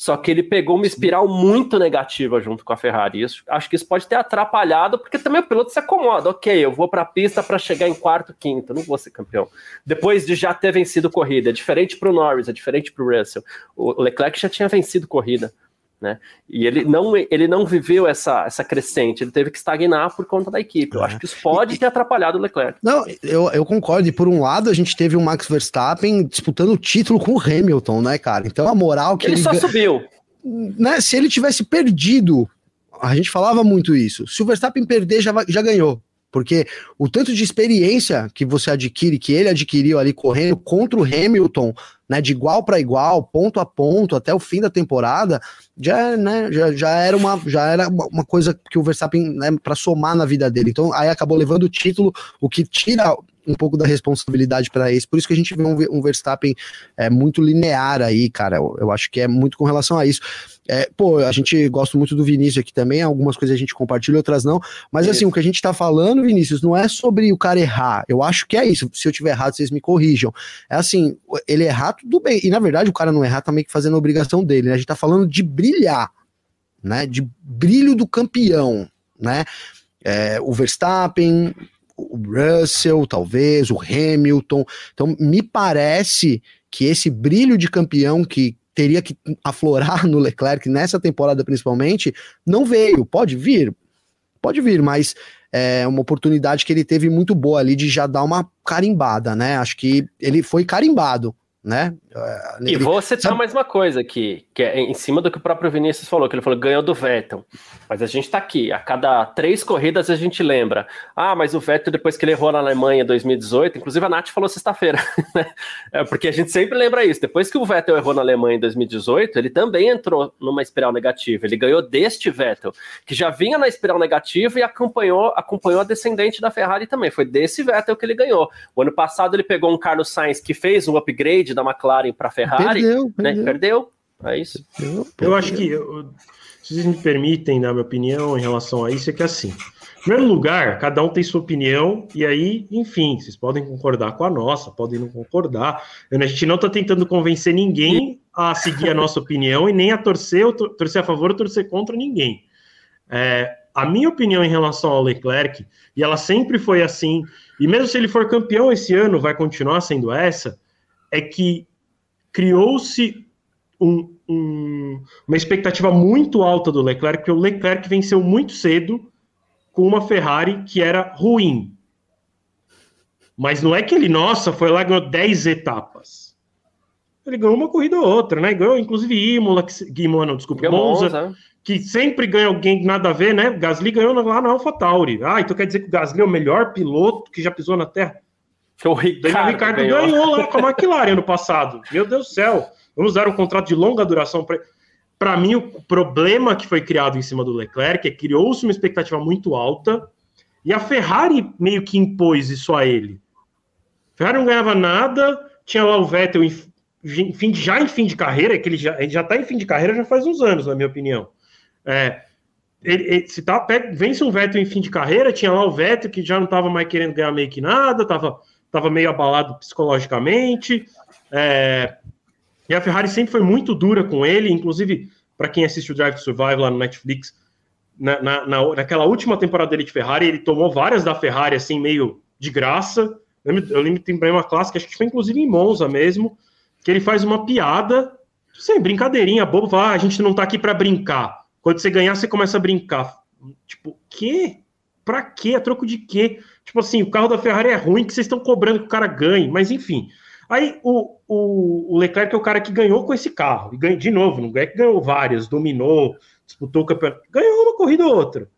Só que ele pegou uma espiral muito negativa junto com a Ferrari. Isso, acho que isso pode ter atrapalhado, porque também o piloto se acomoda. Ok, eu vou para a pista para chegar em quarto, quinto, não vou ser campeão. Depois de já ter vencido corrida, é diferente para o Norris, é diferente para o Russell. O Leclerc já tinha vencido corrida. Né? E ele não, ele não viveu essa, essa crescente, ele teve que estagnar por conta da equipe. Eu é. acho que isso pode ter atrapalhado o Leclerc. Não, eu, eu concordo. E por um lado, a gente teve o Max Verstappen disputando o título com o Hamilton, né, cara? Então a moral que ele. Ele só subiu. Né, se ele tivesse perdido, a gente falava muito isso. Se o Verstappen perder, já, já ganhou. Porque o tanto de experiência que você adquire, que ele adquiriu ali correndo contra o Hamilton, né, de igual para igual, ponto a ponto, até o fim da temporada, já, né, já, já era, uma, já era uma coisa que o Verstappen, né, para somar na vida dele. Então, aí acabou levando o título, o que tira um pouco da responsabilidade para esse. Por isso que a gente vê um, um Verstappen é, muito linear aí, cara. Eu, eu, acho que é muito com relação a isso. É, pô, a gente gosta muito do Vinícius aqui também, algumas coisas a gente compartilha, outras não. Mas assim, o que a gente tá falando, Vinícius, não é sobre o cara errar. Eu acho que é isso. Se eu tiver errado, vocês me corrijam. É assim, ele errar, tudo bem. E na verdade, o cara não errar tá meio que fazendo a obrigação dele. Né? A gente tá falando de brilhar, né? De brilho do campeão, né? É, o Verstappen, o Russell, talvez, o Hamilton. Então, me parece que esse brilho de campeão que teria que aflorar no Leclerc nessa temporada principalmente, não veio. Pode vir, pode vir, mas é uma oportunidade que ele teve muito boa ali de já dar uma carimbada, né? Acho que ele foi carimbado né? E vou citar sabe... mais uma coisa aqui, que é em cima do que o próprio Vinícius falou, que ele falou ganhou do Vettel. Mas a gente tá aqui, a cada três corridas a gente lembra. Ah, mas o Vettel, depois que ele errou na Alemanha em 2018, inclusive a Nath falou sexta-feira, né? É porque a gente sempre lembra isso. Depois que o Vettel errou na Alemanha em 2018, ele também entrou numa espiral negativa. Ele ganhou deste Vettel, que já vinha na espiral negativa e acompanhou, acompanhou a descendente da Ferrari também. Foi desse Vettel que ele ganhou. O ano passado ele pegou um Carlos Sainz que fez um upgrade da McLaren para a Ferrari. Perdeu, perdeu. Né? perdeu. É isso. Perdeu, eu acho que, eu, se vocês me permitem dar minha opinião em relação a isso, é que assim, em primeiro lugar, cada um tem sua opinião, e aí, enfim, vocês podem concordar com a nossa, podem não concordar. A gente não está tentando convencer ninguém a seguir a nossa opinião e nem a torcer, ou torcer a favor ou torcer contra ninguém. É, a minha opinião em relação ao Leclerc, e ela sempre foi assim, e mesmo se ele for campeão esse ano, vai continuar sendo essa, é que criou-se um, um, uma expectativa muito alta do Leclerc, porque o Leclerc venceu muito cedo com uma Ferrari que era ruim. Mas não é que ele, nossa, foi lá e ganhou 10 etapas. Ele ganhou uma corrida ou outra, né? Ganhou inclusive Imola, que, Imola não, desculpa, Monza, Monza, que sempre ganha alguém nada a ver, né? Gasly ganhou lá na AlphaTauri. Ah, então quer dizer que o Gasly é o melhor piloto que já pisou na Terra? Que o Ricardo, o Ricardo ganhou. ganhou lá com a McLaren ano passado. Meu Deus do céu. Vamos dar um contrato de longa duração para para mim, o problema que foi criado em cima do Leclerc é que criou-se uma expectativa muito alta e a Ferrari meio que impôs isso a ele. A Ferrari não ganhava nada, tinha lá o Vettel em, fim, já em fim de carreira, que ele já está em fim de carreira já faz uns anos, na minha opinião. É, ele, ele, se tá, pega, vence um Vettel em fim de carreira, tinha lá o Vettel que já não estava mais querendo ganhar meio que nada, estava tava meio abalado psicologicamente. É, e a Ferrari sempre foi muito dura com ele, inclusive, para quem assiste o Drive to Survive lá no Netflix, na, na, na, naquela última temporada dele de Ferrari, ele tomou várias da Ferrari, assim, meio de graça. Eu lembro, que tem uma clássica, acho que foi inclusive em Monza mesmo, que ele faz uma piada, sem brincadeirinha, bobo, fala, ah, a gente não tá aqui para brincar. Quando você ganhar, você começa a brincar. Tipo, quê? Pra quê? A troco de quê? Tipo assim, o carro da Ferrari é ruim que vocês estão cobrando que o cara ganhe, mas enfim. Aí o, o, o, Leclerc é o cara que ganhou com esse carro. E ganha, de novo, não é que ganhou várias, dominou, disputou o campeonato. Ganhou uma corrida ou outra.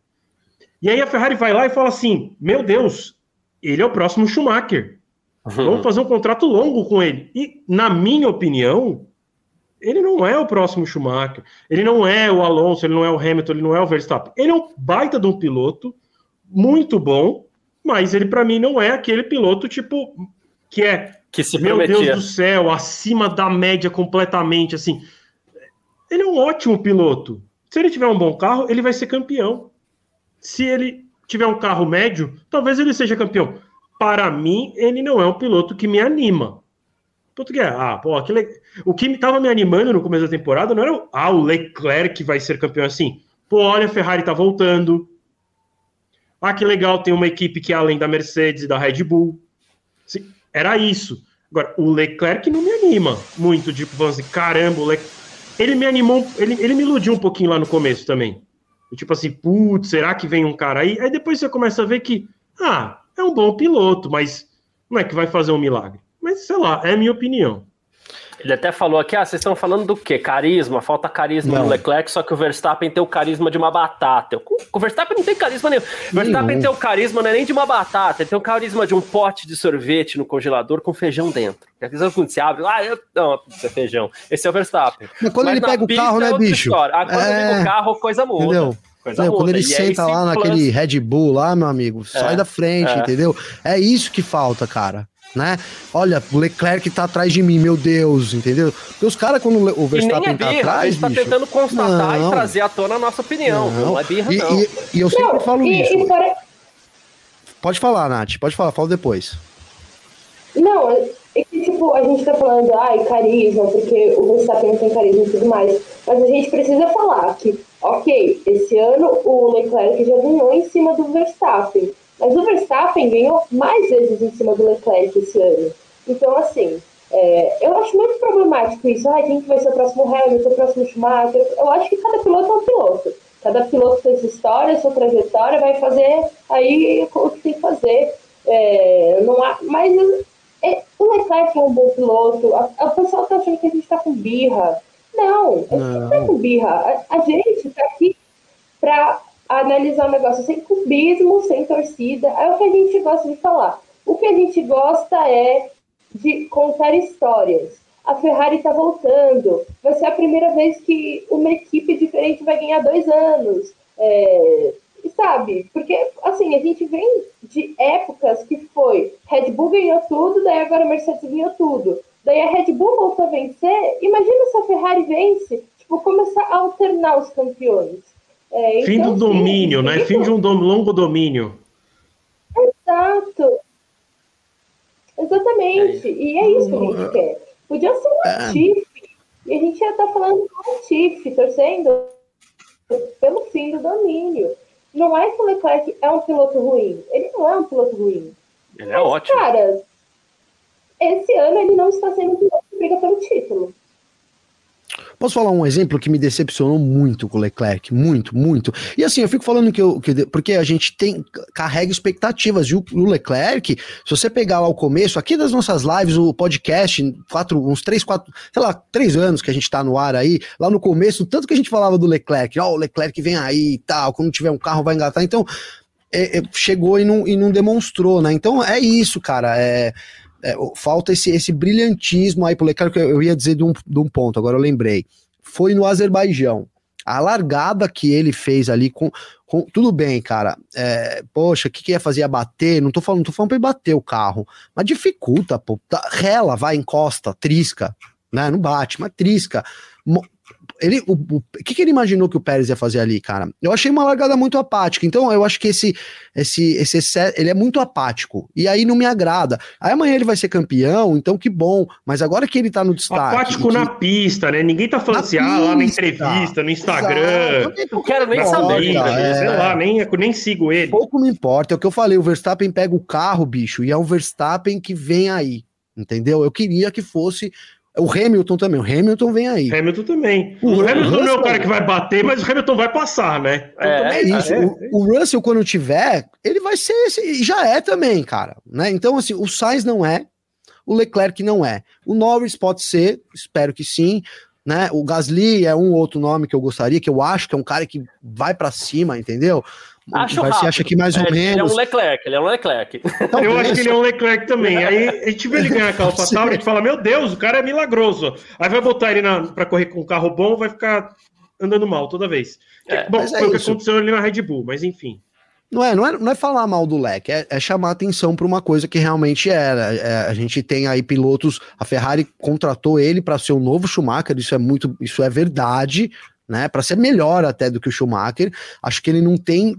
E aí a Ferrari vai lá e fala assim: Meu Deus, ele é o próximo Schumacher. Vamos fazer um contrato longo com ele. E, na minha opinião, ele não é o próximo Schumacher. Ele não é o Alonso, ele não é o Hamilton, ele não é o Verstappen. Ele é um baita de um piloto, muito bom, mas ele, para mim, não é aquele piloto tipo que é que se Meu prometia. Deus do céu, acima da média completamente, assim. Ele é um ótimo piloto. Se ele tiver um bom carro, ele vai ser campeão. Se ele tiver um carro médio, talvez ele seja campeão. Para mim, ele não é um piloto que me anima. Que é, ah, pô, aquele... o que estava me animando no começo da temporada não era o, ah, o Leclerc vai ser campeão assim. Pô, olha, a Ferrari tá voltando. Ah, que legal, tem uma equipe que é além da Mercedes e da Red Bull. Era isso. Agora, o Leclerc não me anima muito, tipo, vamos dizer, caramba, o Leclerc... ele me animou, ele, ele me iludiu um pouquinho lá no começo também. tipo assim, putz, será que vem um cara aí? Aí depois você começa a ver que, ah, é um bom piloto, mas não é que vai fazer um milagre. Mas sei lá, é a minha opinião. Ele até falou aqui, ah, vocês estão falando do quê? Carisma, falta carisma não. no Leclerc, só que o Verstappen tem o carisma de uma batata. O Verstappen não tem carisma nenhum. O Verstappen tem o carisma não é nem de uma batata, ele tem o carisma de um pote de sorvete no congelador com feijão dentro. Às vezes quando você abre, ah, eu... não, isso é feijão. Esse é o Verstappen. Mas quando Mas ele pega o carro, né, é bicho? História. Ah, quando é... ele pega o carro, coisa muda. Entendeu? Meu, quando ele e senta lá naquele Red Bull lá, meu amigo, é, sai da frente, é. entendeu? É isso que falta, cara né? Olha, o Leclerc tá atrás de mim, meu Deus, entendeu? Porque os caras, quando o Verstappen é tá atrás. A gente tá bicho, tentando constatar não. e trazer à tona a nossa opinião. Não, não é birra, e, não. E, e eu sempre não, falo e, isso. E Pode falar, Nath, pode falar, fala depois. Não, é que, tipo, a gente tá falando, ai, carisma, porque o Verstappen tem carisma e tudo mais. Mas a gente precisa falar que, ok, esse ano o Leclerc já ganhou em cima do Verstappen. Mas o Verstappen ganhou mais vezes em cima do Leclerc esse ano. Então, assim, é, eu acho muito problemático isso. Ah, quem que vai ser o próximo Hamilton, o próximo Schumacher? Eu acho que cada piloto é um piloto. Cada piloto tem sua história, sua trajetória, vai fazer aí o que tem que fazer. É, não há, mas é, o Leclerc é um bom piloto. A, a, o pessoal tá achando que a gente tá com birra. Não, a gente não tá com birra. A, a gente tá aqui para analisar o negócio sem cubismo, sem torcida. É o que a gente gosta de falar. O que a gente gosta é de contar histórias. A Ferrari está voltando. Vai ser a primeira vez que uma equipe diferente vai ganhar dois anos. É, sabe? Porque, assim, a gente vem de épocas que foi Red Bull ganhou tudo, daí agora a Mercedes ganhou tudo. Daí a Red Bull voltou a vencer. Imagina se a Ferrari vence. Tipo, começar a alternar os campeões. É, Fim então, do domínio, sim, né? Fim de um dom, longo domínio. Exato. Exatamente. É e é isso que a gente quer. Podia ser um é. E a gente já tá falando do Latifi, torcendo pelo fim do domínio. Não é que o Leclerc é um piloto ruim. Ele não é um piloto ruim. Ele é Mas, ótimo. Cara, esse ano ele não está sendo um piloto que briga pelo título. Posso falar um exemplo que me decepcionou muito com o Leclerc? Muito, muito. E assim, eu fico falando que eu. Que, porque a gente tem. carrega expectativas. E o, o, Leclerc, se você pegar lá o começo, aqui das nossas lives, o podcast, quatro, uns três, quatro, sei lá, três anos que a gente tá no ar aí, lá no começo, tanto que a gente falava do Leclerc, ó, oh, o Leclerc vem aí e tal, quando tiver um carro vai engatar. Então, é, é, chegou e não, e não demonstrou, né? Então é isso, cara. É é, falta esse, esse brilhantismo aí pro Leclerc, eu, ia dizer de um, de um ponto, agora eu lembrei. Foi no Azerbaijão. A largada que ele fez ali com. com tudo bem, cara. É, poxa, o que, que ia fazer? Ia bater? Não tô falando, tô falando pra ele bater o carro. Mas dificulta, pô. Tá, rela, vai, encosta, trisca. Né? Não bate, mas trisca ele, o, o, que, que ele imaginou que o Pérez ia fazer ali, cara? Eu achei uma largada muito apática. Então, eu acho que esse, esse, esse, ele é muito apático. E aí não me agrada. Aí amanhã ele vai ser campeão, então que bom. Mas agora que ele tá no destaque. Apático que... na pista, né? Ninguém tá falando assim, pista, ah, lá na entrevista, no Instagram. Exato. Não quero nem saber. É... Sei lá, nem, nem sigo ele. Pouco me importa. É o que eu falei. O Verstappen pega o carro, bicho, e é o Verstappen que vem aí. Entendeu? Eu queria que fosse o Hamilton também, o Hamilton vem aí. Hamilton também. O, o Hamilton Russell... não é o cara que vai bater, mas o Hamilton vai passar, né? É, é isso. É, o, o, Russell, quando tiver, ele vai ser esse, e já é também, cara. Né? Então, assim, o Sainz não é, o Leclerc não é. O Norris pode ser, espero que sim. Né? O Gasly é um outro nome que eu gostaria, que eu acho que é um cara que vai para cima, entendeu? Acho vai rápido. acha que mais ou é, menos. Ele é um Leclerc, ele é um Leclerc. Então, eu acho que ele é um Leclerc também. Aí a gente vê ele ganhar aquela AlphaTauri, a gente fala, meu Deus, o cara é milagroso. Aí vai botar ele para correr com um carro bom, vai ficar andando mal toda vez. É, bom, foi é o que aconteceu ali na Red Bull, mas enfim. Não é, não é, não é falar mal do leque, é, é chamar atenção para uma coisa que realmente era. É, a gente tem aí pilotos, a Ferrari contratou ele para ser o novo Schumacher, isso é muito, isso é verdade, né? Para ser melhor até do que o Schumacher. Acho que ele não tem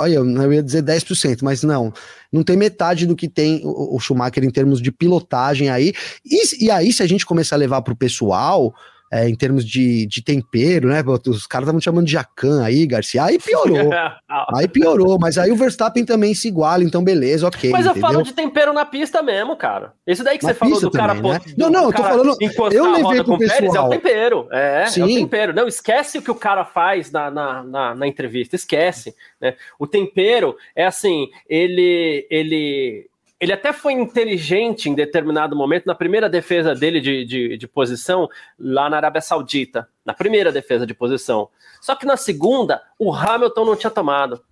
olha, eu ia dizer 10%, mas não, não tem metade do que tem o, Schumacher em termos de pilotagem aí. E, e aí, se a gente começar a levar para o pessoal, é, em termos de, de tempero, né? Os caras estavam chamando de Jacan aí, Garcia. Aí piorou. aí piorou, mas aí o Verstappen também se iguala, então beleza, ok. Mas eu entendeu? falo de tempero na pista mesmo, cara. Esse daí que na você falou do cara. Né? Não, não, eu tô falando. Eu levei pro pessoal. Pérez, é o tempero. É, Sim. é o tempero. Não, esquece o que o cara faz na, na, na, na entrevista, esquece. Né? O tempero é assim, ele. ele ele até foi inteligente em determinado momento, na primeira defesa dele de, de, de, posição, lá na Arábia Saudita. Na primeira defesa de posição. Só que na segunda, o Hamilton não tinha tomado.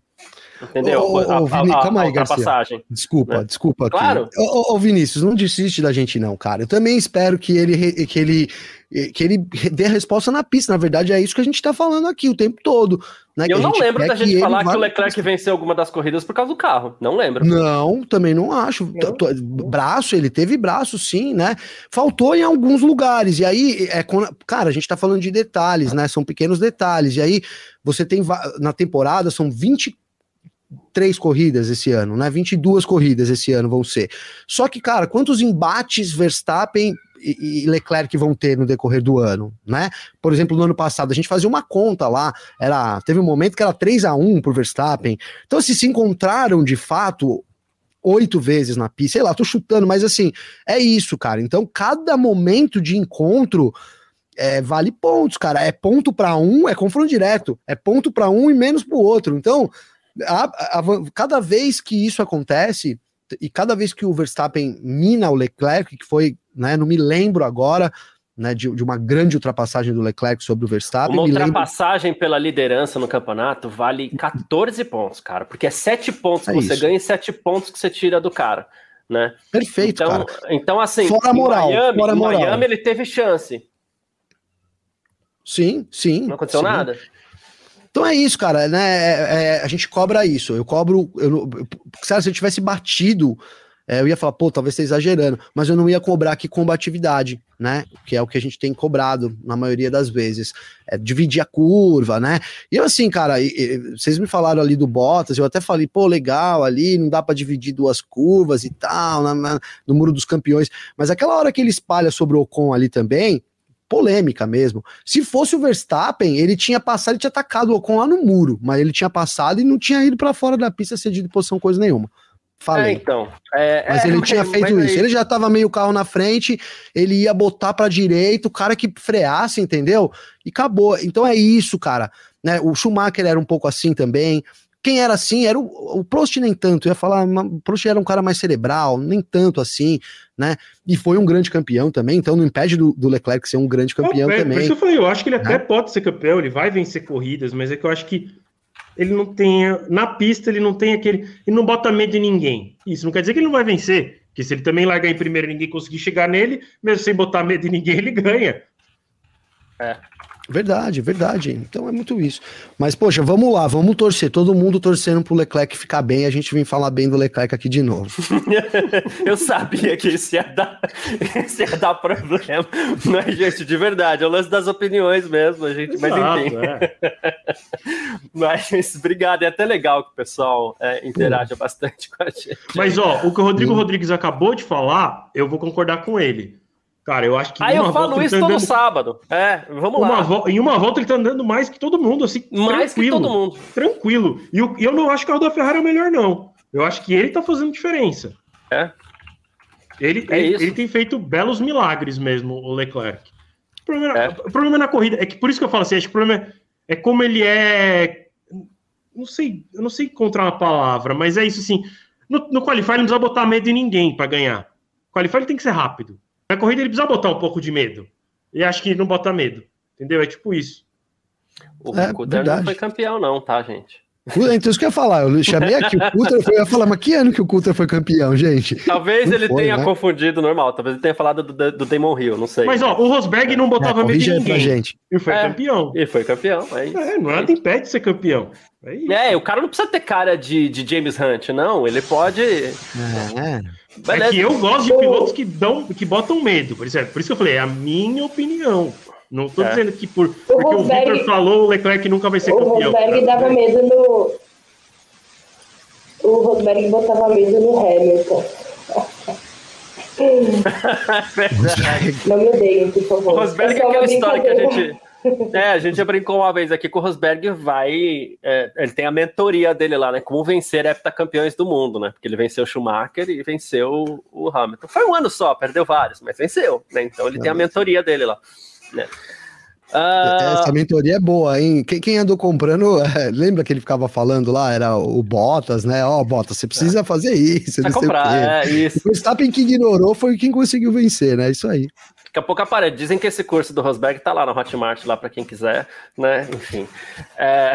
Entendeu? Ô, ô, a, Vini, a, a, calma aí, Garcia. Desculpa, né? desculpa. Aqui. Claro. Ô, ô, Vinícius, não desiste da gente, não, cara. Eu também espero que ele, que ele, que ele dê a resposta na pista. Na verdade, é isso que a gente tá falando aqui o tempo todo. Né? Eu não lembro da gente falar que o Leclerc venceu alguma das corridas por causa do carro. Não lembro. Não, também não acho. Não. Braço, ele teve braço, sim, né? Faltou em alguns lugares. E aí, é, cara, a gente tá falando de detalhes, né? São pequenos detalhes. E aí, você tem na temporada, são 20 três corridas esse ano, né? 22 corridas esse ano vão ser. Só que, cara, quantos embates Verstappen e Leclerc vão ter no decorrer do ano, né? Por exemplo, no ano passado a gente fazia uma conta lá, era teve um momento que era 3 a 1 pro Verstappen. Então, se se encontraram de fato oito vezes na pista, sei lá, tô chutando, mas assim, é isso, cara. Então, cada momento de encontro é, vale pontos, cara. É ponto para um, é confronto direto. É ponto para um e menos para o outro. Então, a, a, cada vez que isso acontece, e cada vez que o Verstappen mina o Leclerc, que foi, né, não me lembro agora, né, de, de, uma grande ultrapassagem do Leclerc sobre o Verstappen. Uma ultrapassagem lembro... pela liderança no campeonato vale 14 pontos, cara, porque é 7 pontos é que isso. você ganha e 7 pontos que você tira do cara, né? Perfeito, então, cara. Então, assim, fora moral, Miami, fora moral. Miami ele teve chance. Sim, sim. Não aconteceu sim. nada? Então é isso, cara, né? É, é, a gente cobra isso. Eu cobro. Eu, eu, se eu tivesse batido, é, eu ia falar, pô, talvez esteja exagerando, mas eu não ia cobrar aqui combatividade, né? Que é o que a gente tem cobrado na maioria das vezes. É dividir a curva, né? E eu, assim, cara, e, e, vocês me falaram ali do Bottas, eu até falei, pô, legal ali, não dá para dividir duas curvas e tal, na, na, no Muro dos Campeões. Mas aquela hora que ele espalha sobre o Ocon ali também, polêmica mesmo. Se fosse o Verstappen, ele tinha passado, ele tinha atacado o Ocon lá no muro, mas ele tinha passado e não tinha ido para fora da pista cedido posição coisa nenhuma. Falei. É, então. É, mas é, ele tinha feito isso. aí- Ele já tava meio carro na frente, ele ia botar pra direita, o cara que freasse, entendeu? E acabou. Então é isso, cara. Né? O Schumacher era um pouco assim também. Quem era assim era o, o Prost nem tanto. Eu ia falar, mas o Prost era um cara mais cerebral, nem tanto assim, né? E foi um grande campeão também, então não impede do, do Leclerc ser um grande campeão é, Por também. isso que eu falei, eu acho que ele até Né? pode ser campeão, ele vai vencer corridas, mas é que eu acho que ele não tem. Na pista, ele não tem aquele. Ele não bota medo em ninguém. Isso não quer dizer que ele não vai vencer. Porque se ele também largar em primeiro e ninguém conseguir chegar nele, mesmo sem botar medo em ninguém, ele ganha. Verdade, verdade. Então é muito isso. Mas, poxa, vamos lá, vamos torcer. Todo mundo torcendo pro Leclerc ficar bem. A gente vem falar bem do Leclerc aqui de novo. Eu sabia que isso ia dar, isso ia dar problema. É, gente, de verdade. É o lance das opiniões mesmo, a gente. Mas Exato, enfim. é. Mas obrigado. É até legal que o pessoal é, interaja bastante com a gente. Mas, ó, o que o Rodrigo Sim. Rodrigues acabou de falar, eu vou concordar com ele. Cara, eu acho que. Aí eu falo volta ele isso tá todo andando- sábado. É, vamos uma lá. vo- Em uma volta ele tá andando mais que todo mundo, assim, Mais que tranquilo. todo mundo. Tranquilo. E o- e eu não acho que o carro da Ferrari é o melhor, não. Eu acho que ele tá fazendo diferença. É. Ele, É ele, ele tem feito belos milagres mesmo, o Leclerc. O problema, É. o problema na corrida é que por isso que eu falo assim, acho que o problema é, é como ele é. Não sei, eu não sei encontrar uma palavra, mas é isso assim. No, no Qualify ele não precisa botar medo em ninguém para ganhar. O Qualify ele tem que ser rápido. Na corrida ele precisa botar um pouco de medo. E acho que ele não bota medo. Entendeu? É tipo isso. O É, Cutter não foi campeão, não, tá, gente? Então isso que eu ia falar. Eu chamei aqui o Coulter, eu ia falar, mas que ano que o Coulter foi campeão, gente? Talvez Não ele foi, tenha né? confundido normal. Talvez ele tenha falado do, do Damon Hill, não sei. Mas ó, o Rosberg não É, botava medo em aí pra ninguém. gente. E foi É. campeão. Ele foi campeão. É, isso. É, nada impede de ser campeão. É isso. É, o cara não precisa ter cara de, de James Hunt, não. Ele pode. É. É Beleza. que eu gosto de pilotos que dão, que botam medo, por exemplo. Por isso que eu falei, é a minha opinião. Não tô É. dizendo que por, porque o Rosberg- Victor falou, o Leclerc nunca vai ser O campeão. Rosberg dava medo no. O Rosberg botava medo no Hamilton. Não me odeiem, por favor. O Rosberg É é aquela história que a gente. É, a gente já brincou uma vez aqui que o Rosberg vai. é, ele tem a mentoria dele lá, né? Como vencer heptacampeões do mundo, né? Porque ele venceu o Schumacher e venceu o Hamilton. Foi um ano só, perdeu vários, mas venceu, né? Então ele tem a mentoria dele lá. Né? Ah, Essa mentoria é boa, hein? Quem, quem andou comprando, é, lembra que ele ficava falando lá? Era o Bottas, né? Ó, Bottas, você precisa fazer isso, o comprar, quê. é isso. O Verstappen que ignorou foi quem conseguiu vencer, né? Isso aí. Daqui a pouco aparece. Dizem que esse curso do Rosberg tá lá no Hotmart, lá para quem quiser, né? Enfim. É,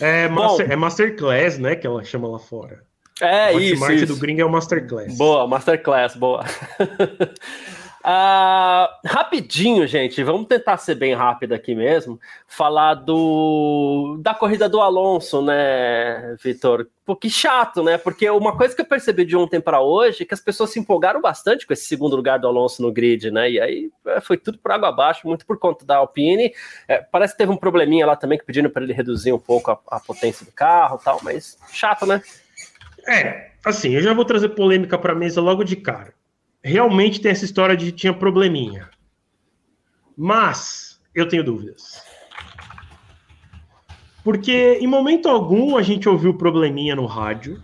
É, Bom. master, é Masterclass, né? Que ela chama lá fora. é o isso. Hotmart do gringo é o Masterclass. Boa, Masterclass, boa. Ah, rapidinho, gente, vamos tentar ser bem rápido aqui mesmo. Falar do da corrida do Alonso, né, Vitor? Pô, que chato, né? Porque uma coisa que eu percebi de ontem para hoje é que as pessoas se empolgaram bastante com esse segundo lugar do Alonso no grid, né? E aí é, foi tudo por água abaixo, muito por conta da Alpine. É, parece que teve um probleminha lá também que pedindo para ele reduzir um pouco a, a potência do carro, tal, mas chato, né? É, assim, eu já vou trazer polêmica pra mesa logo de cara. Realmente tem essa história de tinha probleminha. Mas eu tenho dúvidas. Porque em momento algum a gente ouviu probleminha no rádio.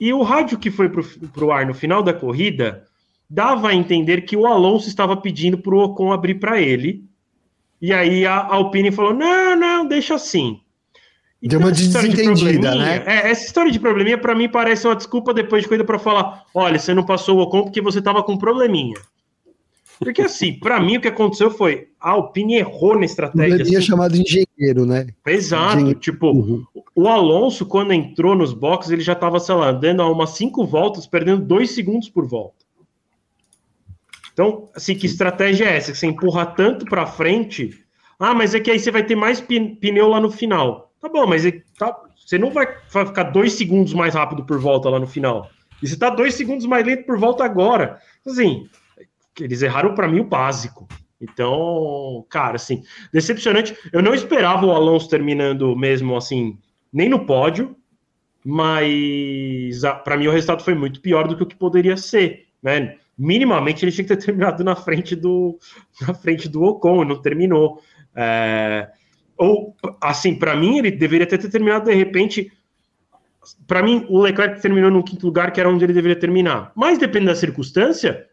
E o rádio que foi pro, pro ar no final da corrida dava a entender que o Alonso estava pedindo pro Ocon abrir para ele. E aí a Alpine falou: não, não, deixa assim. Deu uma essa história de desentendida, probleminha- né? É, essa história de probleminha, para mim, parece uma desculpa depois de corrida para falar: olha, você não passou o Ocon porque você tava com probleminha. Porque assim, para mim o que aconteceu foi a Alpine errou na estratégia. Assim. chamado engenheiro, né? Exato, Engenheiro. tipo, Uhum. o Alonso, quando entrou nos boxes, ele já estava, sei lá, andando a umas cinco voltas, perdendo dois segundos por volta. Então, assim, que estratégia é essa? Que você empurra tanto para frente. Ah, mas é que aí você vai ter mais pneu lá no final. Tá bom, mas tá- você não vai, vai ficar dois segundos mais rápido por volta lá no final. E você tá dois segundos mais lento por volta agora. Assim, eles erraram para mim o básico. Então, cara, assim, decepcionante. Eu não esperava o Alonso terminando mesmo assim, nem no pódio, mas para mim o resultado foi muito pior do que o que poderia ser, né? Minimamente ele tinha que ter terminado na frente do na frente do Ocon, não terminou. É, ou assim, para mim ele deveria ter terminado de repente para mim, o Leclerc terminou no quinto lugar, que era onde ele deveria terminar. Mas, dependendo da circunstância,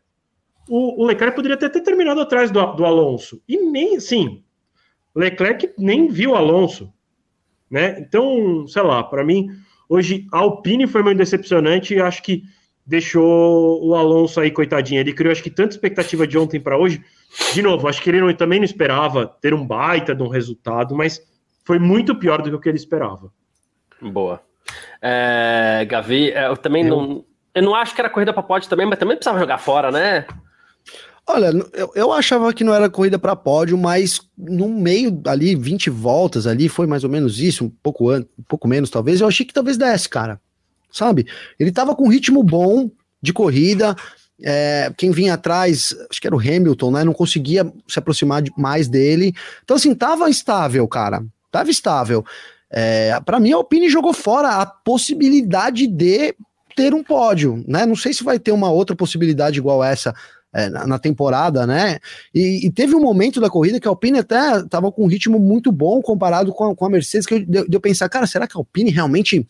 o, o Leclerc poderia até ter terminado atrás do, do Alonso. E nem, assim, Leclerc nem viu Alonso. Né? Então, sei lá, para mim, hoje a Alpine foi meio decepcionante acho que deixou o Alonso aí, coitadinho. Ele criou, acho que, tanta expectativa de ontem para hoje. De novo, acho que ele não, também não esperava ter um baita de um resultado, mas foi muito pior do que o que ele esperava. Boa. É, Gavi, é, eu também eu... não. Eu não acho que era corrida para pódio também, mas também precisava jogar fora, né? Olha, eu, eu achava que não era corrida para pódio, mas no meio ali, 20 voltas ali, foi mais ou menos isso, um pouco, an um pouco menos talvez. Eu achei que talvez desse, cara. Sabe? Ele tava com ritmo bom de corrida. É, quem vinha atrás, acho que era o Hamilton, né? Não conseguia se aproximar de, mais dele. Então, assim, tava estável, cara. Tava estável. É, para mim, a Alpine jogou fora a possibilidade de ter um pódio, né? Não sei se vai ter uma outra possibilidade igual essa é, na, na, temporada, né? E, e, teve um momento da corrida que a Alpine até estava com um ritmo muito bom comparado com a, com a Mercedes, que eu, de, de eu pensar, cara, será que a Alpine realmente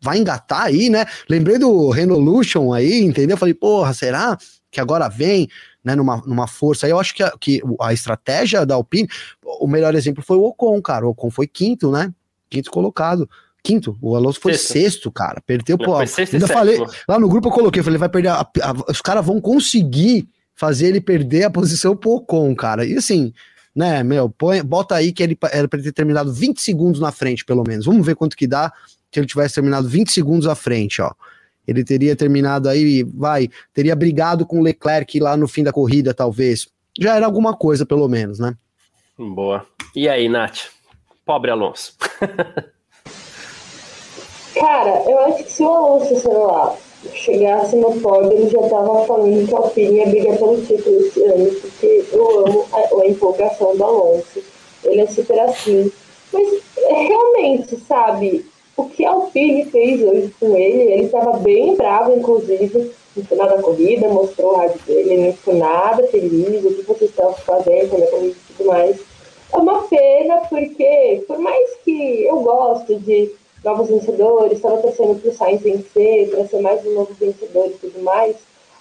vai engatar aí, né? Lembrei do Renolution aí, entendeu? Falei, porra, será que agora vem, né, numa, numa força? Aí eu acho que a, que a estratégia da Alpine, o melhor exemplo foi o Ocon, cara. O Ocon foi quinto, né? quinto colocado. Quinto, o Alonso foi sexto, sexto cara. Perdeu, pô. Ainda falei, lá no grupo eu coloquei, falei, vai perder. A, a, os caras vão conseguir fazer ele perder a posição pro Ocon, cara. E assim, né, meu, põe, bota aí que ele era para ter terminado 20 segundos na frente, pelo menos. Vamos ver quanto que dá ele tivesse terminado 20 segundos à frente, ó. Ele teria terminado aí, vai, teria brigado com o Leclerc lá no fim da corrida, talvez. Já era alguma coisa, pelo menos, né? Boa. E aí, Nath? Pobre Alonso. Cara, eu acho que se o Alonso, sei lá, chegasse no pódio, ele já tava falando que a Alpine ia brigar pelo título esse ano, porque eu amo a, a empolgação do Alonso. Ele é super assim. Mas realmente, sabe, o que a Alpine fez hoje com ele, ele estava bem bravo, inclusive, no final da corrida, mostrou o rádio dele, não ficou nada feliz, o que vocês estão fazendo na corrida e tudo mais. É uma pena, porque por mais que eu gosto de novos vencedores, estava torcendo para o Sainz vencer, para ser mais um novo vencedor e tudo mais,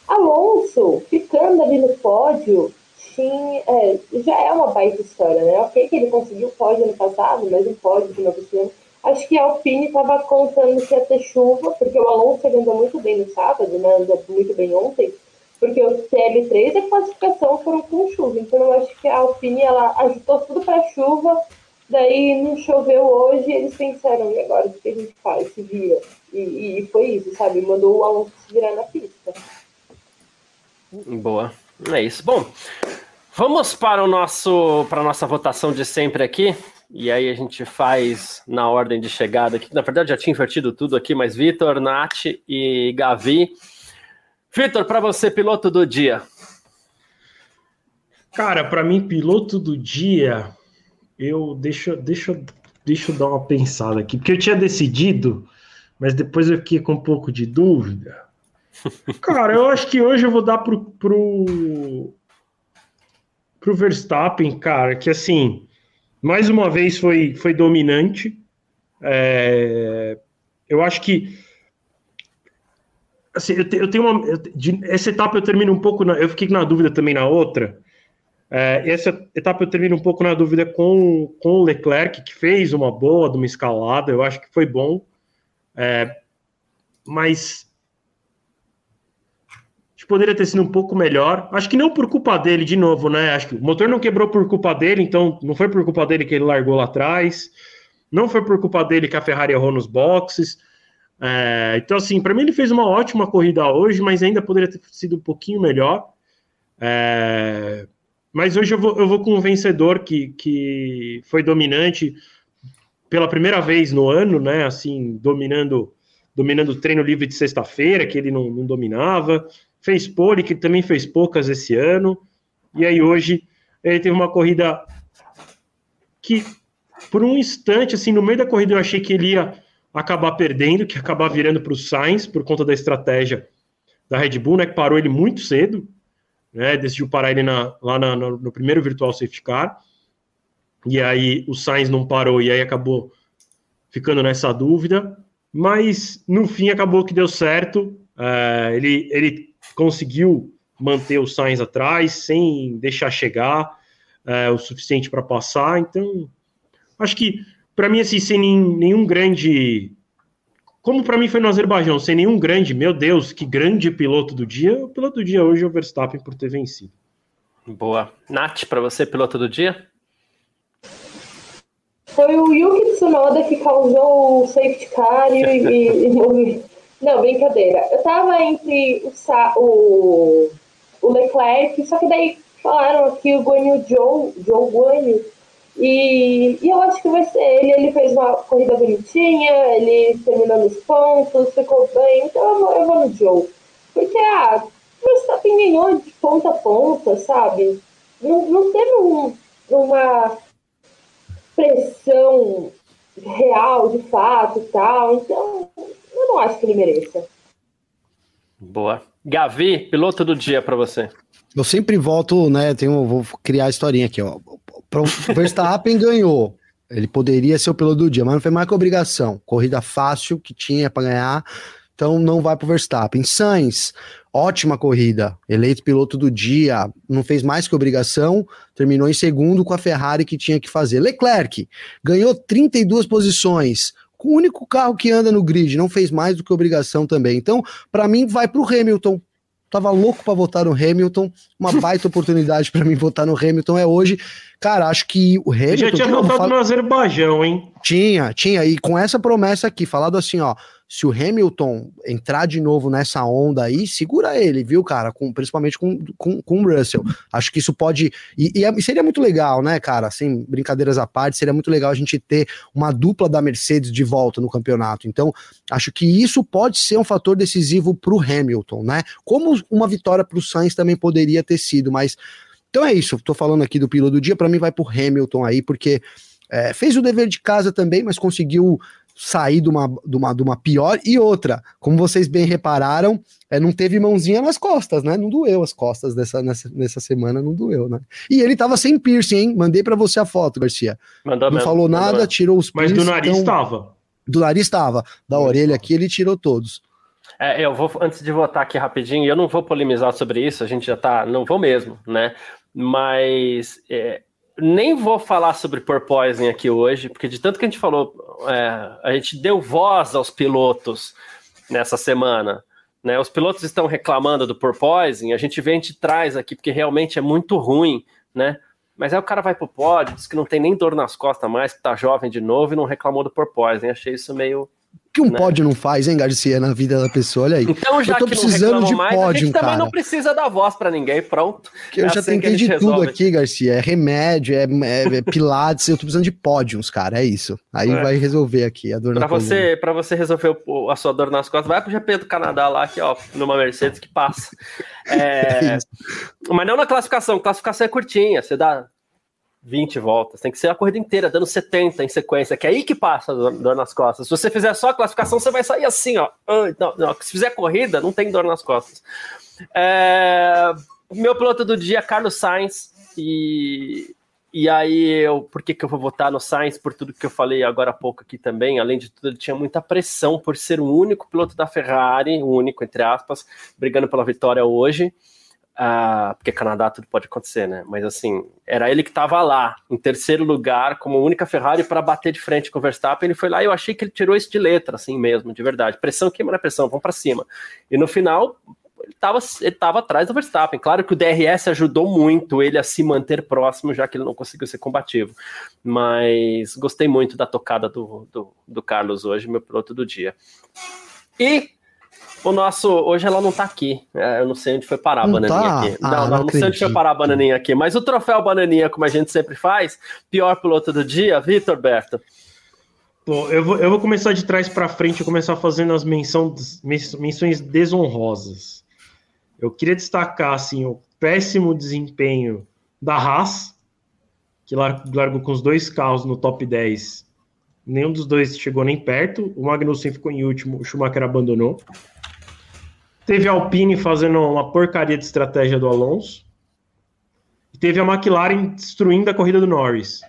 Alonso ficando ali no pódio tinha, é, já é uma baita história, né? Ok que ele conseguiu o pódio ano passado, mas um pódio de novo ano. Acho que a Alpine estava contando que ia ter chuva, porque o Alonso andou muito bem no sábado, né? Andou muito bem ontem porque o TL3 e a classificação foram com chuva. Então eu acho que a Alpine ela agitou tudo para chuva, daí não choveu hoje, e eles pensaram, e agora o que a gente faz? Se via. E, e foi isso, sabe? Mandou o Alonso se virar na pista. Boa. É isso. Bom, vamos para o nosso para a nossa votação de sempre aqui. E aí a gente faz na ordem de chegada aqui. Na verdade, já tinha invertido tudo aqui, mas Vitor, Nath e Gavi Vitor, para você, piloto do dia. Cara, para mim, piloto do dia, eu deixa, deixa, deixa eu dar uma pensada aqui, porque eu tinha decidido, mas depois eu fiquei com um pouco de dúvida. Cara, eu acho que hoje eu vou dar pro, pro, pro Verstappen, cara, que assim, mais uma vez foi, foi dominante. É, eu acho que assim, eu, te, eu tenho uma. Eu, de, essa etapa eu termino um pouco. Na, eu fiquei na dúvida também na outra. É, essa etapa eu termino um pouco na dúvida com, com o Leclerc, que fez uma boa de uma escalada, eu acho que foi bom. É, mas poderia ter sido um pouco melhor. Acho que não por culpa dele, de novo, né? Acho que o motor não quebrou por culpa dele, então não foi por culpa dele que ele largou lá atrás. Não foi por culpa dele que a Ferrari errou nos boxes. É, então, assim, para mim ele fez uma ótima corrida hoje, mas ainda poderia ter sido um pouquinho melhor. É, mas hoje eu vou, eu vou com um vencedor que, que foi dominante pela primeira vez no ano, né? Assim, dominando dominando o treino livre de sexta-feira, que ele não, não dominava. Fez pole, que também fez poucas esse ano. E aí hoje ele teve uma corrida que, por um instante, assim, no meio da corrida eu achei que ele ia acabar perdendo, que acabar virando para o Sainz por conta da estratégia da Red Bull, né, que parou ele muito cedo, né, decidiu parar ele na, lá na, no, no, primeiro virtual safety car, e aí o Sainz não parou e aí acabou ficando nessa dúvida. mas no fim acabou que deu certo. É, ele, ele conseguiu manter o Sainz atrás sem deixar chegar é, o suficiente para passar. Então, acho que para mim assim, sem nenhum, nenhum grande como para mim foi no Azerbaijão, sem nenhum grande, meu Deus, que grande piloto do dia, o piloto do dia hoje é o Verstappen por ter vencido. Boa. Nath, para você, piloto do dia? Foi o Yuki Tsunoda que causou o safety car e, e, e Não, brincadeira. Eu tava entre o, o, o Leclerc, só que daí falaram aqui o Guanyu Joe, Joe Guanyu, e, e eu acho que vai ser ele. Ele fez uma corrida bonitinha, ele terminou nos pontos, ficou bem. Então eu vou, eu vou no Joe. Porque, ah, o Verstappen ganhou de ponta a ponta, sabe? Não, não teve um, uma pressão real, de fato e tal. Então, eu não acho que ele mereça. Boa. Gavi, piloto do dia para você. Eu sempre volto, né? Tenho, vou criar a historinha aqui, ó. O Verstappen ganhou. Ele poderia ser o piloto do dia, mas não foi mais que obrigação. Corrida fácil que tinha para ganhar, então não vai para o Verstappen. Sainz, ótima corrida, eleito piloto do dia, não fez mais que obrigação, terminou em segundo com a Ferrari que tinha que fazer. Leclerc ganhou 32 posições, com o único carro que anda no grid, não fez mais do que obrigação também. Então, para mim, vai para o Hamilton. Tava louco para votar no Hamilton, uma baita oportunidade para mim votar no Hamilton é hoje. Cara, acho que o Hamilton. Já tinha votado fala... no Azerbaijão, hein? Tinha, tinha. E com essa promessa aqui, falado assim, ó se o Hamilton entrar de novo nessa onda aí, segura ele, viu, cara? Com, principalmente com, com, com o Russell. Acho que isso pode. E, e, é, seria muito legal, né, cara? Assim, brincadeiras à parte, seria muito legal a gente ter uma dupla da Mercedes de volta no campeonato. Então, acho que isso pode ser um fator decisivo para o Hamilton, né? Como uma vitória para Sainz também poderia ter sido, mas. Então é isso, tô falando aqui do piloto do dia, para mim vai pro Hamilton aí, porque é, fez o dever de casa também, mas conseguiu sair de uma, de uma, de uma pior. E outra, como vocês bem repararam, é, não teve mãozinha nas costas, né? Não doeu as costas dessa, nessa, nessa semana, não doeu, né? E ele tava sem piercing, hein? Mandei para você a foto, Garcia. Mandou não mesmo, falou nada, mesmo. tirou os piercing. Mas do nariz estava. Então, do nariz estava. Da orelha aqui ele tirou todos. É, eu vou, antes de votar aqui rapidinho, eu não vou polemizar sobre isso, a gente já tá, não vou mesmo, né? Mas é, nem vou falar sobre porpoising aqui hoje, porque de tanto que a gente falou, é, a gente deu voz aos pilotos nessa semana. Né? Os pilotos estão reclamando do porpoising, a gente vem de trás aqui, porque realmente é muito ruim, né? Mas aí o cara vai pro pódio, diz que não tem nem dor nas costas mais, que tá jovem de novo e não reclamou do porpoising. Achei isso meio que um né? pódio não faz, hein, Garcia, na vida da pessoa? Olha aí. Então, já eu tô que precisando de mais, pódio, a gente também não precisa dar voz para ninguém, pronto. Que eu é já assim tentei de resolve. tudo aqui, Garcia. É remédio, é, é, é pilates, eu tô precisando de pódios, cara, é isso. Aí é. vai resolver aqui a dor pra na você, Para você resolver o, a sua dor nas costas, vai pro GP do Canadá lá, aqui, ó, numa Mercedes que passa. É, mas não na classificação, classificação é curtinha, você dá 20 voltas. Tem que ser a corrida inteira, dando 70 em sequência, que é aí que passa dor nas costas. Se você fizer só a classificação, você vai sair assim, ó. Não, não. Se fizer corrida, não tem dor nas costas. É... Meu piloto do dia, Carlos Sainz. E, e aí, eu, por que, que eu vou votar no Sainz? Por tudo que eu falei agora há pouco aqui também. Além de tudo, ele tinha muita pressão por ser o único piloto da Ferrari, o único, entre aspas, brigando pela vitória hoje. Uh, porque Canadá tudo pode acontecer, né? Mas assim, era ele que estava lá, em terceiro lugar, como única Ferrari para bater de frente com o Verstappen. Ele foi lá e eu achei que ele tirou isso de letra, assim mesmo, de verdade. Pressão queima na pressão, vamos para cima. E no final, ele estava ele tava atrás do Verstappen. Claro que o DRS ajudou muito ele a se manter próximo, já que ele não conseguiu ser combativo. Mas gostei muito da tocada do, do, do Carlos hoje, meu piloto do dia. E o nosso. Hoje ela não tá aqui. É, eu não sei onde foi parar a não bananinha tá? aqui. Ah, não, não, não, não sei onde foi parar a bananinha aqui. Mas o troféu bananinha, como a gente sempre faz, pior piloto do dia, Vitor Berto. Bom, eu vou, eu vou começar de trás para frente, começar fazendo as menções, menções desonrosas. Eu queria destacar assim, o péssimo desempenho da Haas, que largou com os dois carros no top 10. Nenhum dos dois chegou nem perto. O Magnussen ficou em último, o Schumacher abandonou. Teve a Alpine fazendo uma porcaria de estratégia do Alonso. E teve a McLaren destruindo a corrida do Norris.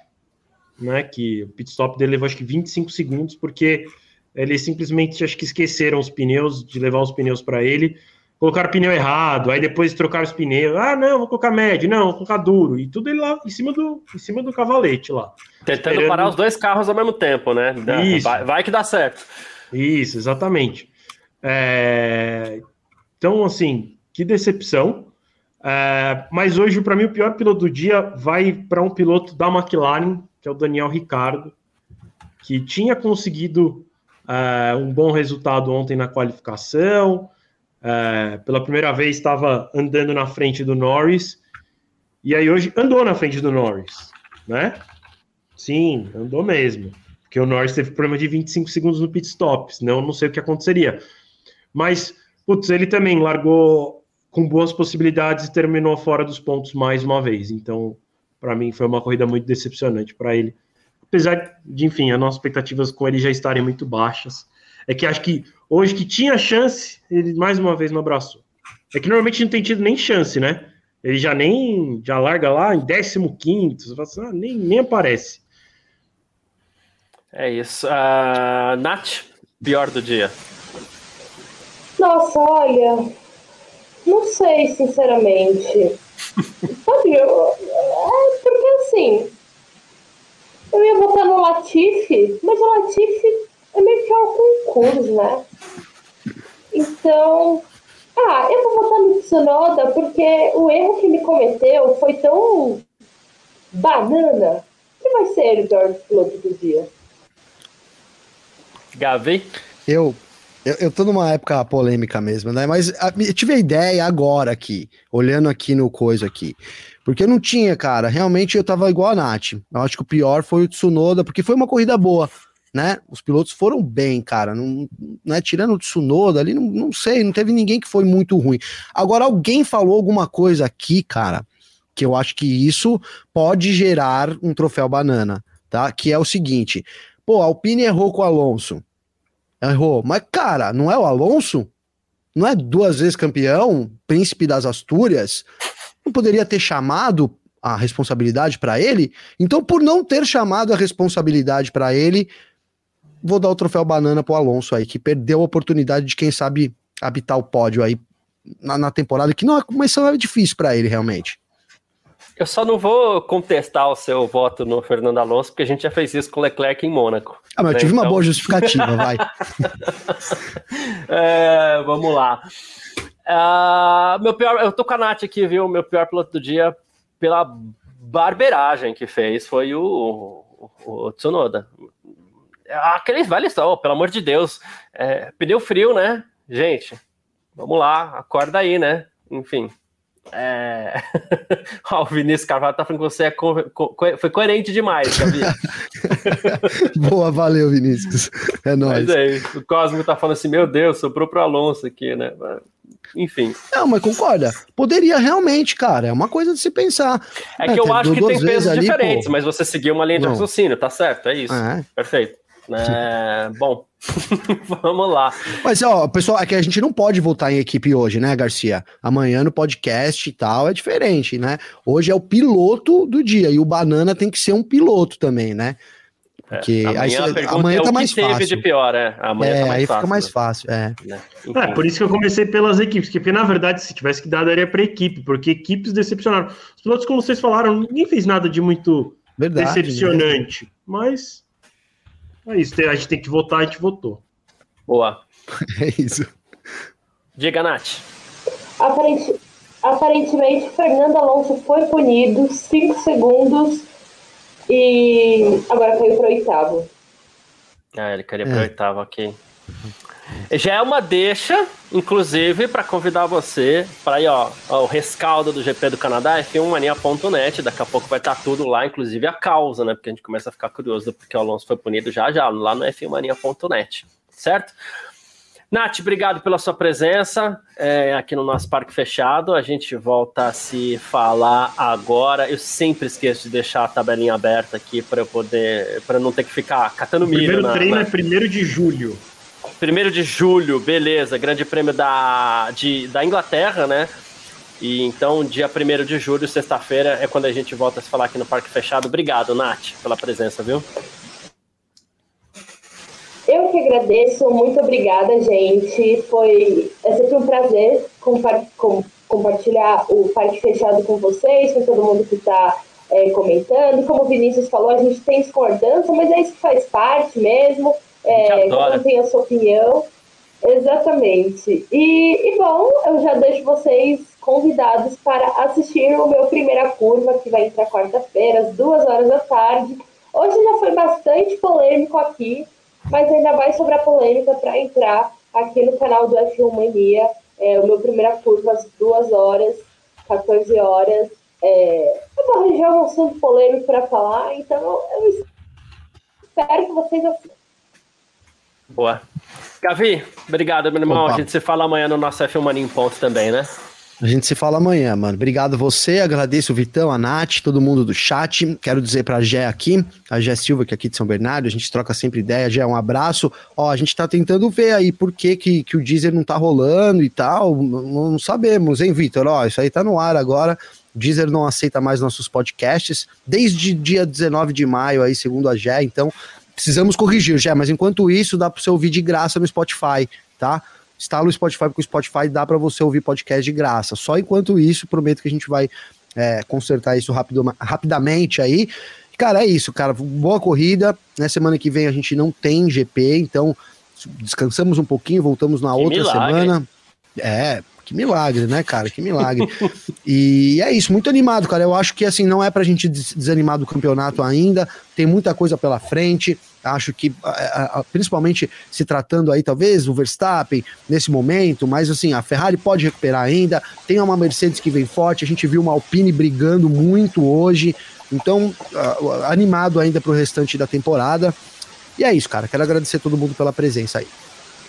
Né, que o pit stop dele levou acho que 25 segundos, porque eles simplesmente acho que esqueceram os pneus, de levar os pneus para ele, colocaram o pneu errado, aí depois trocaram os pneus. Ah, não, vou colocar médio, não, vou colocar duro. E tudo ele lá em cima do, em cima do cavalete lá. Tentando esperando... parar os dois carros ao mesmo tempo, né? Isso. Vai, vai que dá certo. Isso, exatamente. É... Então, assim, que decepção. É... Mas hoje, para mim, o pior piloto do dia vai para um piloto da McLaren, que é o Daniel Ricardo, que tinha conseguido é, um bom resultado ontem na qualificação. É, pela primeira vez estava andando na frente do Norris. E aí hoje andou na frente do Norris, né? Sim, andou mesmo. Porque o Norris teve problema de 25 segundos no pit stop, senão não sei o que aconteceria. Mas, putz, ele também largou com boas possibilidades e terminou fora dos pontos mais uma vez. Então, para mim, foi uma corrida muito decepcionante para ele apesar de, enfim, as nossas expectativas com ele já estarem muito baixas. É que acho que hoje que tinha chance, ele mais uma vez não abraçou. É que normalmente não tem tido nem chance, né? Ele já nem já larga lá em 15, assim, ah, nem, nem aparece. É isso. Uh, Nath, pior do dia. Nossa, olha, não sei, sinceramente. Sabe, eu, é porque assim, eu ia botar no Latifi, mas o Latifi é meio que um concurso, né? Então, ah, eu vou botar no Tsunoda porque o erro que ele cometeu foi tão banana que vai ser ele o pior piloto do dia. Gavi? Eu, eu, eu tô numa época polêmica mesmo, né? Mas a, eu tive a ideia agora aqui, olhando aqui no coisa aqui. Porque eu não tinha, cara. Realmente eu tava igual a Nath. Eu acho que o pior foi o Tsunoda, porque foi uma corrida boa, né? Os pilotos foram bem, cara. Não, né? Tirando o Tsunoda ali, não, não sei, não teve ninguém que foi muito ruim. Agora, alguém falou alguma coisa aqui, cara, que eu acho que isso pode gerar um troféu banana, tá? Que é o seguinte: pô, a Alpine errou com o Alonso. Errou. Mas, cara, não é o Alonso? Não é duas vezes campeão, príncipe das Astúrias? não poderia ter chamado a responsabilidade para ele? Então, por não ter chamado a responsabilidade para ele, vou dar o troféu banana pro Alonso aí, que perdeu a oportunidade de, quem sabe, habitar o pódio aí na, na temporada, que não é, mas é difícil para ele, realmente. Eu só não vou contestar o seu voto no Fernando Alonso, porque a gente já fez isso com o Leclerc em Mônaco. Ah, mas eu tive então... uma boa justificativa, vai. é, vamos lá. Uh, meu pior, eu tô com a Nath aqui, viu? Meu pior piloto do dia, pela barberagem que fez, foi o, o, o Tsunoda. Aqueles vale só, pelo amor de Deus. É, pneu frio, né? Gente, vamos lá, acorda aí, né? Enfim. É... o Vinícius Carvalho tá falando que você é co co foi coerente demais, sabia? Boa, valeu, Vinícius. É nóis. Mas aí, o Cosmo tá falando assim: meu Deus, soprou pro Alonso aqui, né? Enfim. Não, mas concorda? Poderia realmente, cara. É uma coisa de se pensar. É que é, eu acho que tem pesos ali, diferentes, pô... mas você seguiu uma linha de raciocínio, tá certo? É isso. É. Perfeito. É, bom, vamos lá. Mas, ó, pessoal, é que a gente não pode voltar em equipe hoje, né, Garcia? Amanhã no podcast e tal é diferente, né? Hoje é o piloto do dia e o Banana tem que ser um piloto também, né? É, Porque amanhã, aí, amanhã é tá mais fácil. De pior, é. Amanhã é, tá mais aí fácil, fica mais né? fácil, é. É, por isso que eu comecei pelas equipes, porque na verdade, se tivesse que dar, daria para equipe, porque equipes decepcionaram. Os pilotos, como vocês falaram, ninguém fez nada de muito verdade, decepcionante, né? mas é isso, a gente tem que votar, a gente votou. Boa. É isso. Diga, Nath. Aparente, aparentemente, Fernando Alonso foi punido 5 segundos e agora caiu para oitavo. Ah, ele caiu para é. oitavo, ok. Já é uma deixa, inclusive, para convidar você para ir, ó, ó, o rescaldo do GP do Canadá, f1mania.net. Daqui a pouco vai estar tá tudo lá, inclusive a causa, né? Porque a gente começa a ficar curioso porque o Alonso foi punido já já, lá no f1mania.net, certo? Nath, obrigado pela sua presença é, aqui no nosso Parque Fechado. A gente volta a se falar agora. Eu sempre esqueço de deixar a tabelinha aberta aqui para eu poder, para não ter que ficar catando milho. O primeiro na, treino na... é primeiro de julho. Primeiro de julho, beleza. Grande prêmio da, de, da Inglaterra, né? E então, dia 1 de julho, sexta-feira, é quando a gente volta a se falar aqui no Parque Fechado. Obrigado, Nath, pela presença, viu? Eu que agradeço, muito obrigada, gente. Foi é sempre um prazer compa com, compartilhar o Parque Fechado com vocês, com todo mundo que está é, comentando. Como o Vinícius falou, a gente tem discordância, mas é isso que faz parte mesmo. É, cada um tem a sua opinião. Exatamente. E, e, bom, eu já deixo vocês convidados para assistir o meu Primeira Curva, que vai entrar quarta-feira, às duas horas da tarde. Hoje já foi bastante polêmico aqui, mas ainda vai sobrar polêmica para entrar aqui no canal do F1 Mania. É, o meu Primeira Curva, às duas horas, 14 horas. É, eu vou arranjar um assunto polêmico para falar, então eu espero que vocês assistam. Boa. Gavi, obrigado, meu irmão. Opa. A gente se fala amanhã no nosso F1 Mania em ponto também, né? A gente se fala amanhã, mano. Obrigado você, agradeço o Vitão, a Nath, todo mundo do chat. Quero dizer pra Gé aqui, a Gé Silva, que é aqui de São Bernardo, a gente troca sempre ideia. Gé, um abraço. Ó, a gente tá tentando ver aí por que, que, que o Deezer não tá rolando e tal. Não, não sabemos, hein, Vitor? Ó, isso aí tá no ar agora. O Deezer não aceita mais nossos podcasts desde dia 19 de maio, aí, segundo a Gé. Então, precisamos corrigir, Gé. Mas enquanto isso, dá pra você ouvir de graça no Spotify, tá? instala o Spotify, porque o Spotify dá para você ouvir podcast de graça. Só enquanto isso, prometo que a gente vai é, consertar isso rapido, rapidamente aí. Cara, é isso, cara. Boa corrida. Na semana que vem a gente não tem GP, então descansamos um pouquinho, voltamos na que outra milagre. semana. É, que milagre, né, cara? Que milagre. e é isso, muito animado, cara. Eu acho que assim, não é pra gente desanimar do campeonato ainda, tem muita coisa pela frente. Acho que, principalmente se tratando aí, talvez, o Verstappen nesse momento, mas assim, a Ferrari pode recuperar ainda. Tem uma Mercedes que vem forte, a gente viu uma Alpine brigando muito hoje. Então, animado ainda pro restante da temporada. E é isso, cara. Quero agradecer todo mundo pela presença aí.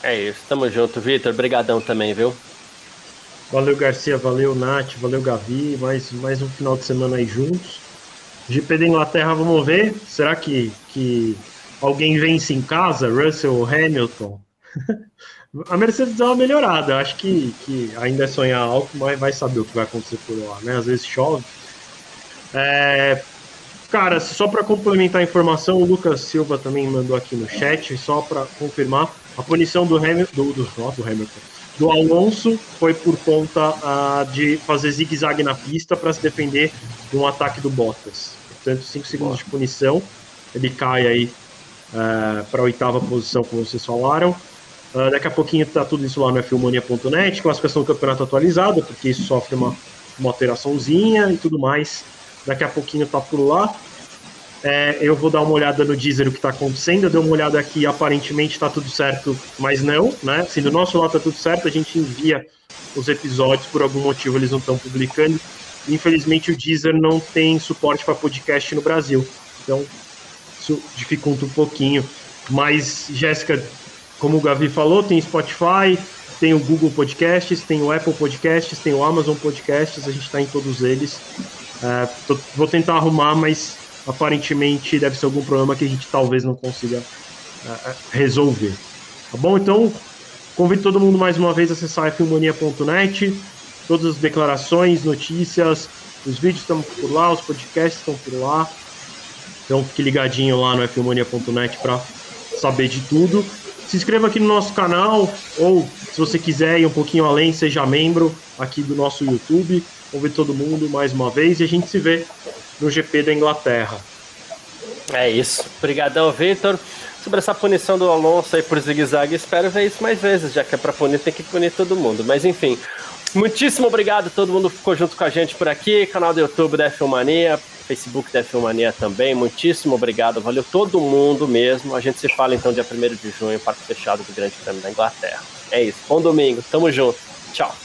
É isso, tamo junto, Vitor. Obrigadão também, viu? Valeu, Garcia, valeu, Nath, valeu, Gavi. Mais, mais um final de semana aí juntos. GP da Inglaterra, vamos ver. Será que, que alguém vence em casa? Russell ou Hamilton? A Mercedes dá uma melhorada. Acho que, que ainda é sonhar alto, mas vai saber o que vai acontecer por lá, né? Às vezes chove. É, cara, só para complementar a informação, o Lucas Silva também mandou aqui no chat, só para confirmar, a punição do Hamilton, do, do, do Hamilton, do Alonso foi por conta uh, de fazer zigue-zague na pista para se defender de um ataque do Bottas. Portanto, 5 segundos de punição. Ele cai aí uh, para a oitava posição, como vocês falaram. Uh, daqui a pouquinho está tudo isso lá no Filmania.net, classificação do campeonato atualizada, porque isso sofre uma, uma alteraçãozinha e tudo mais. Daqui a pouquinho está por lá. É, eu vou dar uma olhada no Deezer o que está acontecendo. Eu dei uma olhada aqui, aparentemente está tudo certo, mas não, né? Se do nosso lado está tudo certo, a gente envia os episódios, por algum motivo eles não estão publicando. Infelizmente o Deezer não tem suporte para podcast no Brasil. Então isso dificulta um pouquinho. Mas, Jéssica, como o Gavi falou, tem Spotify, tem o Google Podcasts, tem o Apple Podcasts, tem o Amazon Podcasts, a gente está em todos eles. É, tô, vou tentar arrumar, mas aparentemente deve ser algum problema que a gente talvez não consiga uh, resolver. Tá bom? Então, convido todo mundo mais uma vez a acessar filmonia.net, todas as declarações, notícias, os vídeos estão por lá, os podcasts estão por lá. Então fique ligadinho lá no filmonia.net para saber de tudo. Se inscreva aqui no nosso canal, ou se você quiser ir um pouquinho além, seja membro aqui do nosso YouTube. Convido todo mundo mais uma vez e a gente se vê no GP da Inglaterra. É isso. Obrigadão, Victor. Sobre essa punição do Alonso aí por zigue-zague, espero ver isso mais vezes, já que é pra punir, tem que punir todo mundo. Mas enfim, muitíssimo obrigado, todo mundo ficou junto com a gente por aqui, canal do YouTube da F1 Mania, Facebook da F1 Mania também, muitíssimo obrigado, valeu todo mundo mesmo. A gente se fala então dia 1 de junho, parque fechado do Grande Prêmio da Inglaterra. É isso, bom domingo, tamo junto, tchau.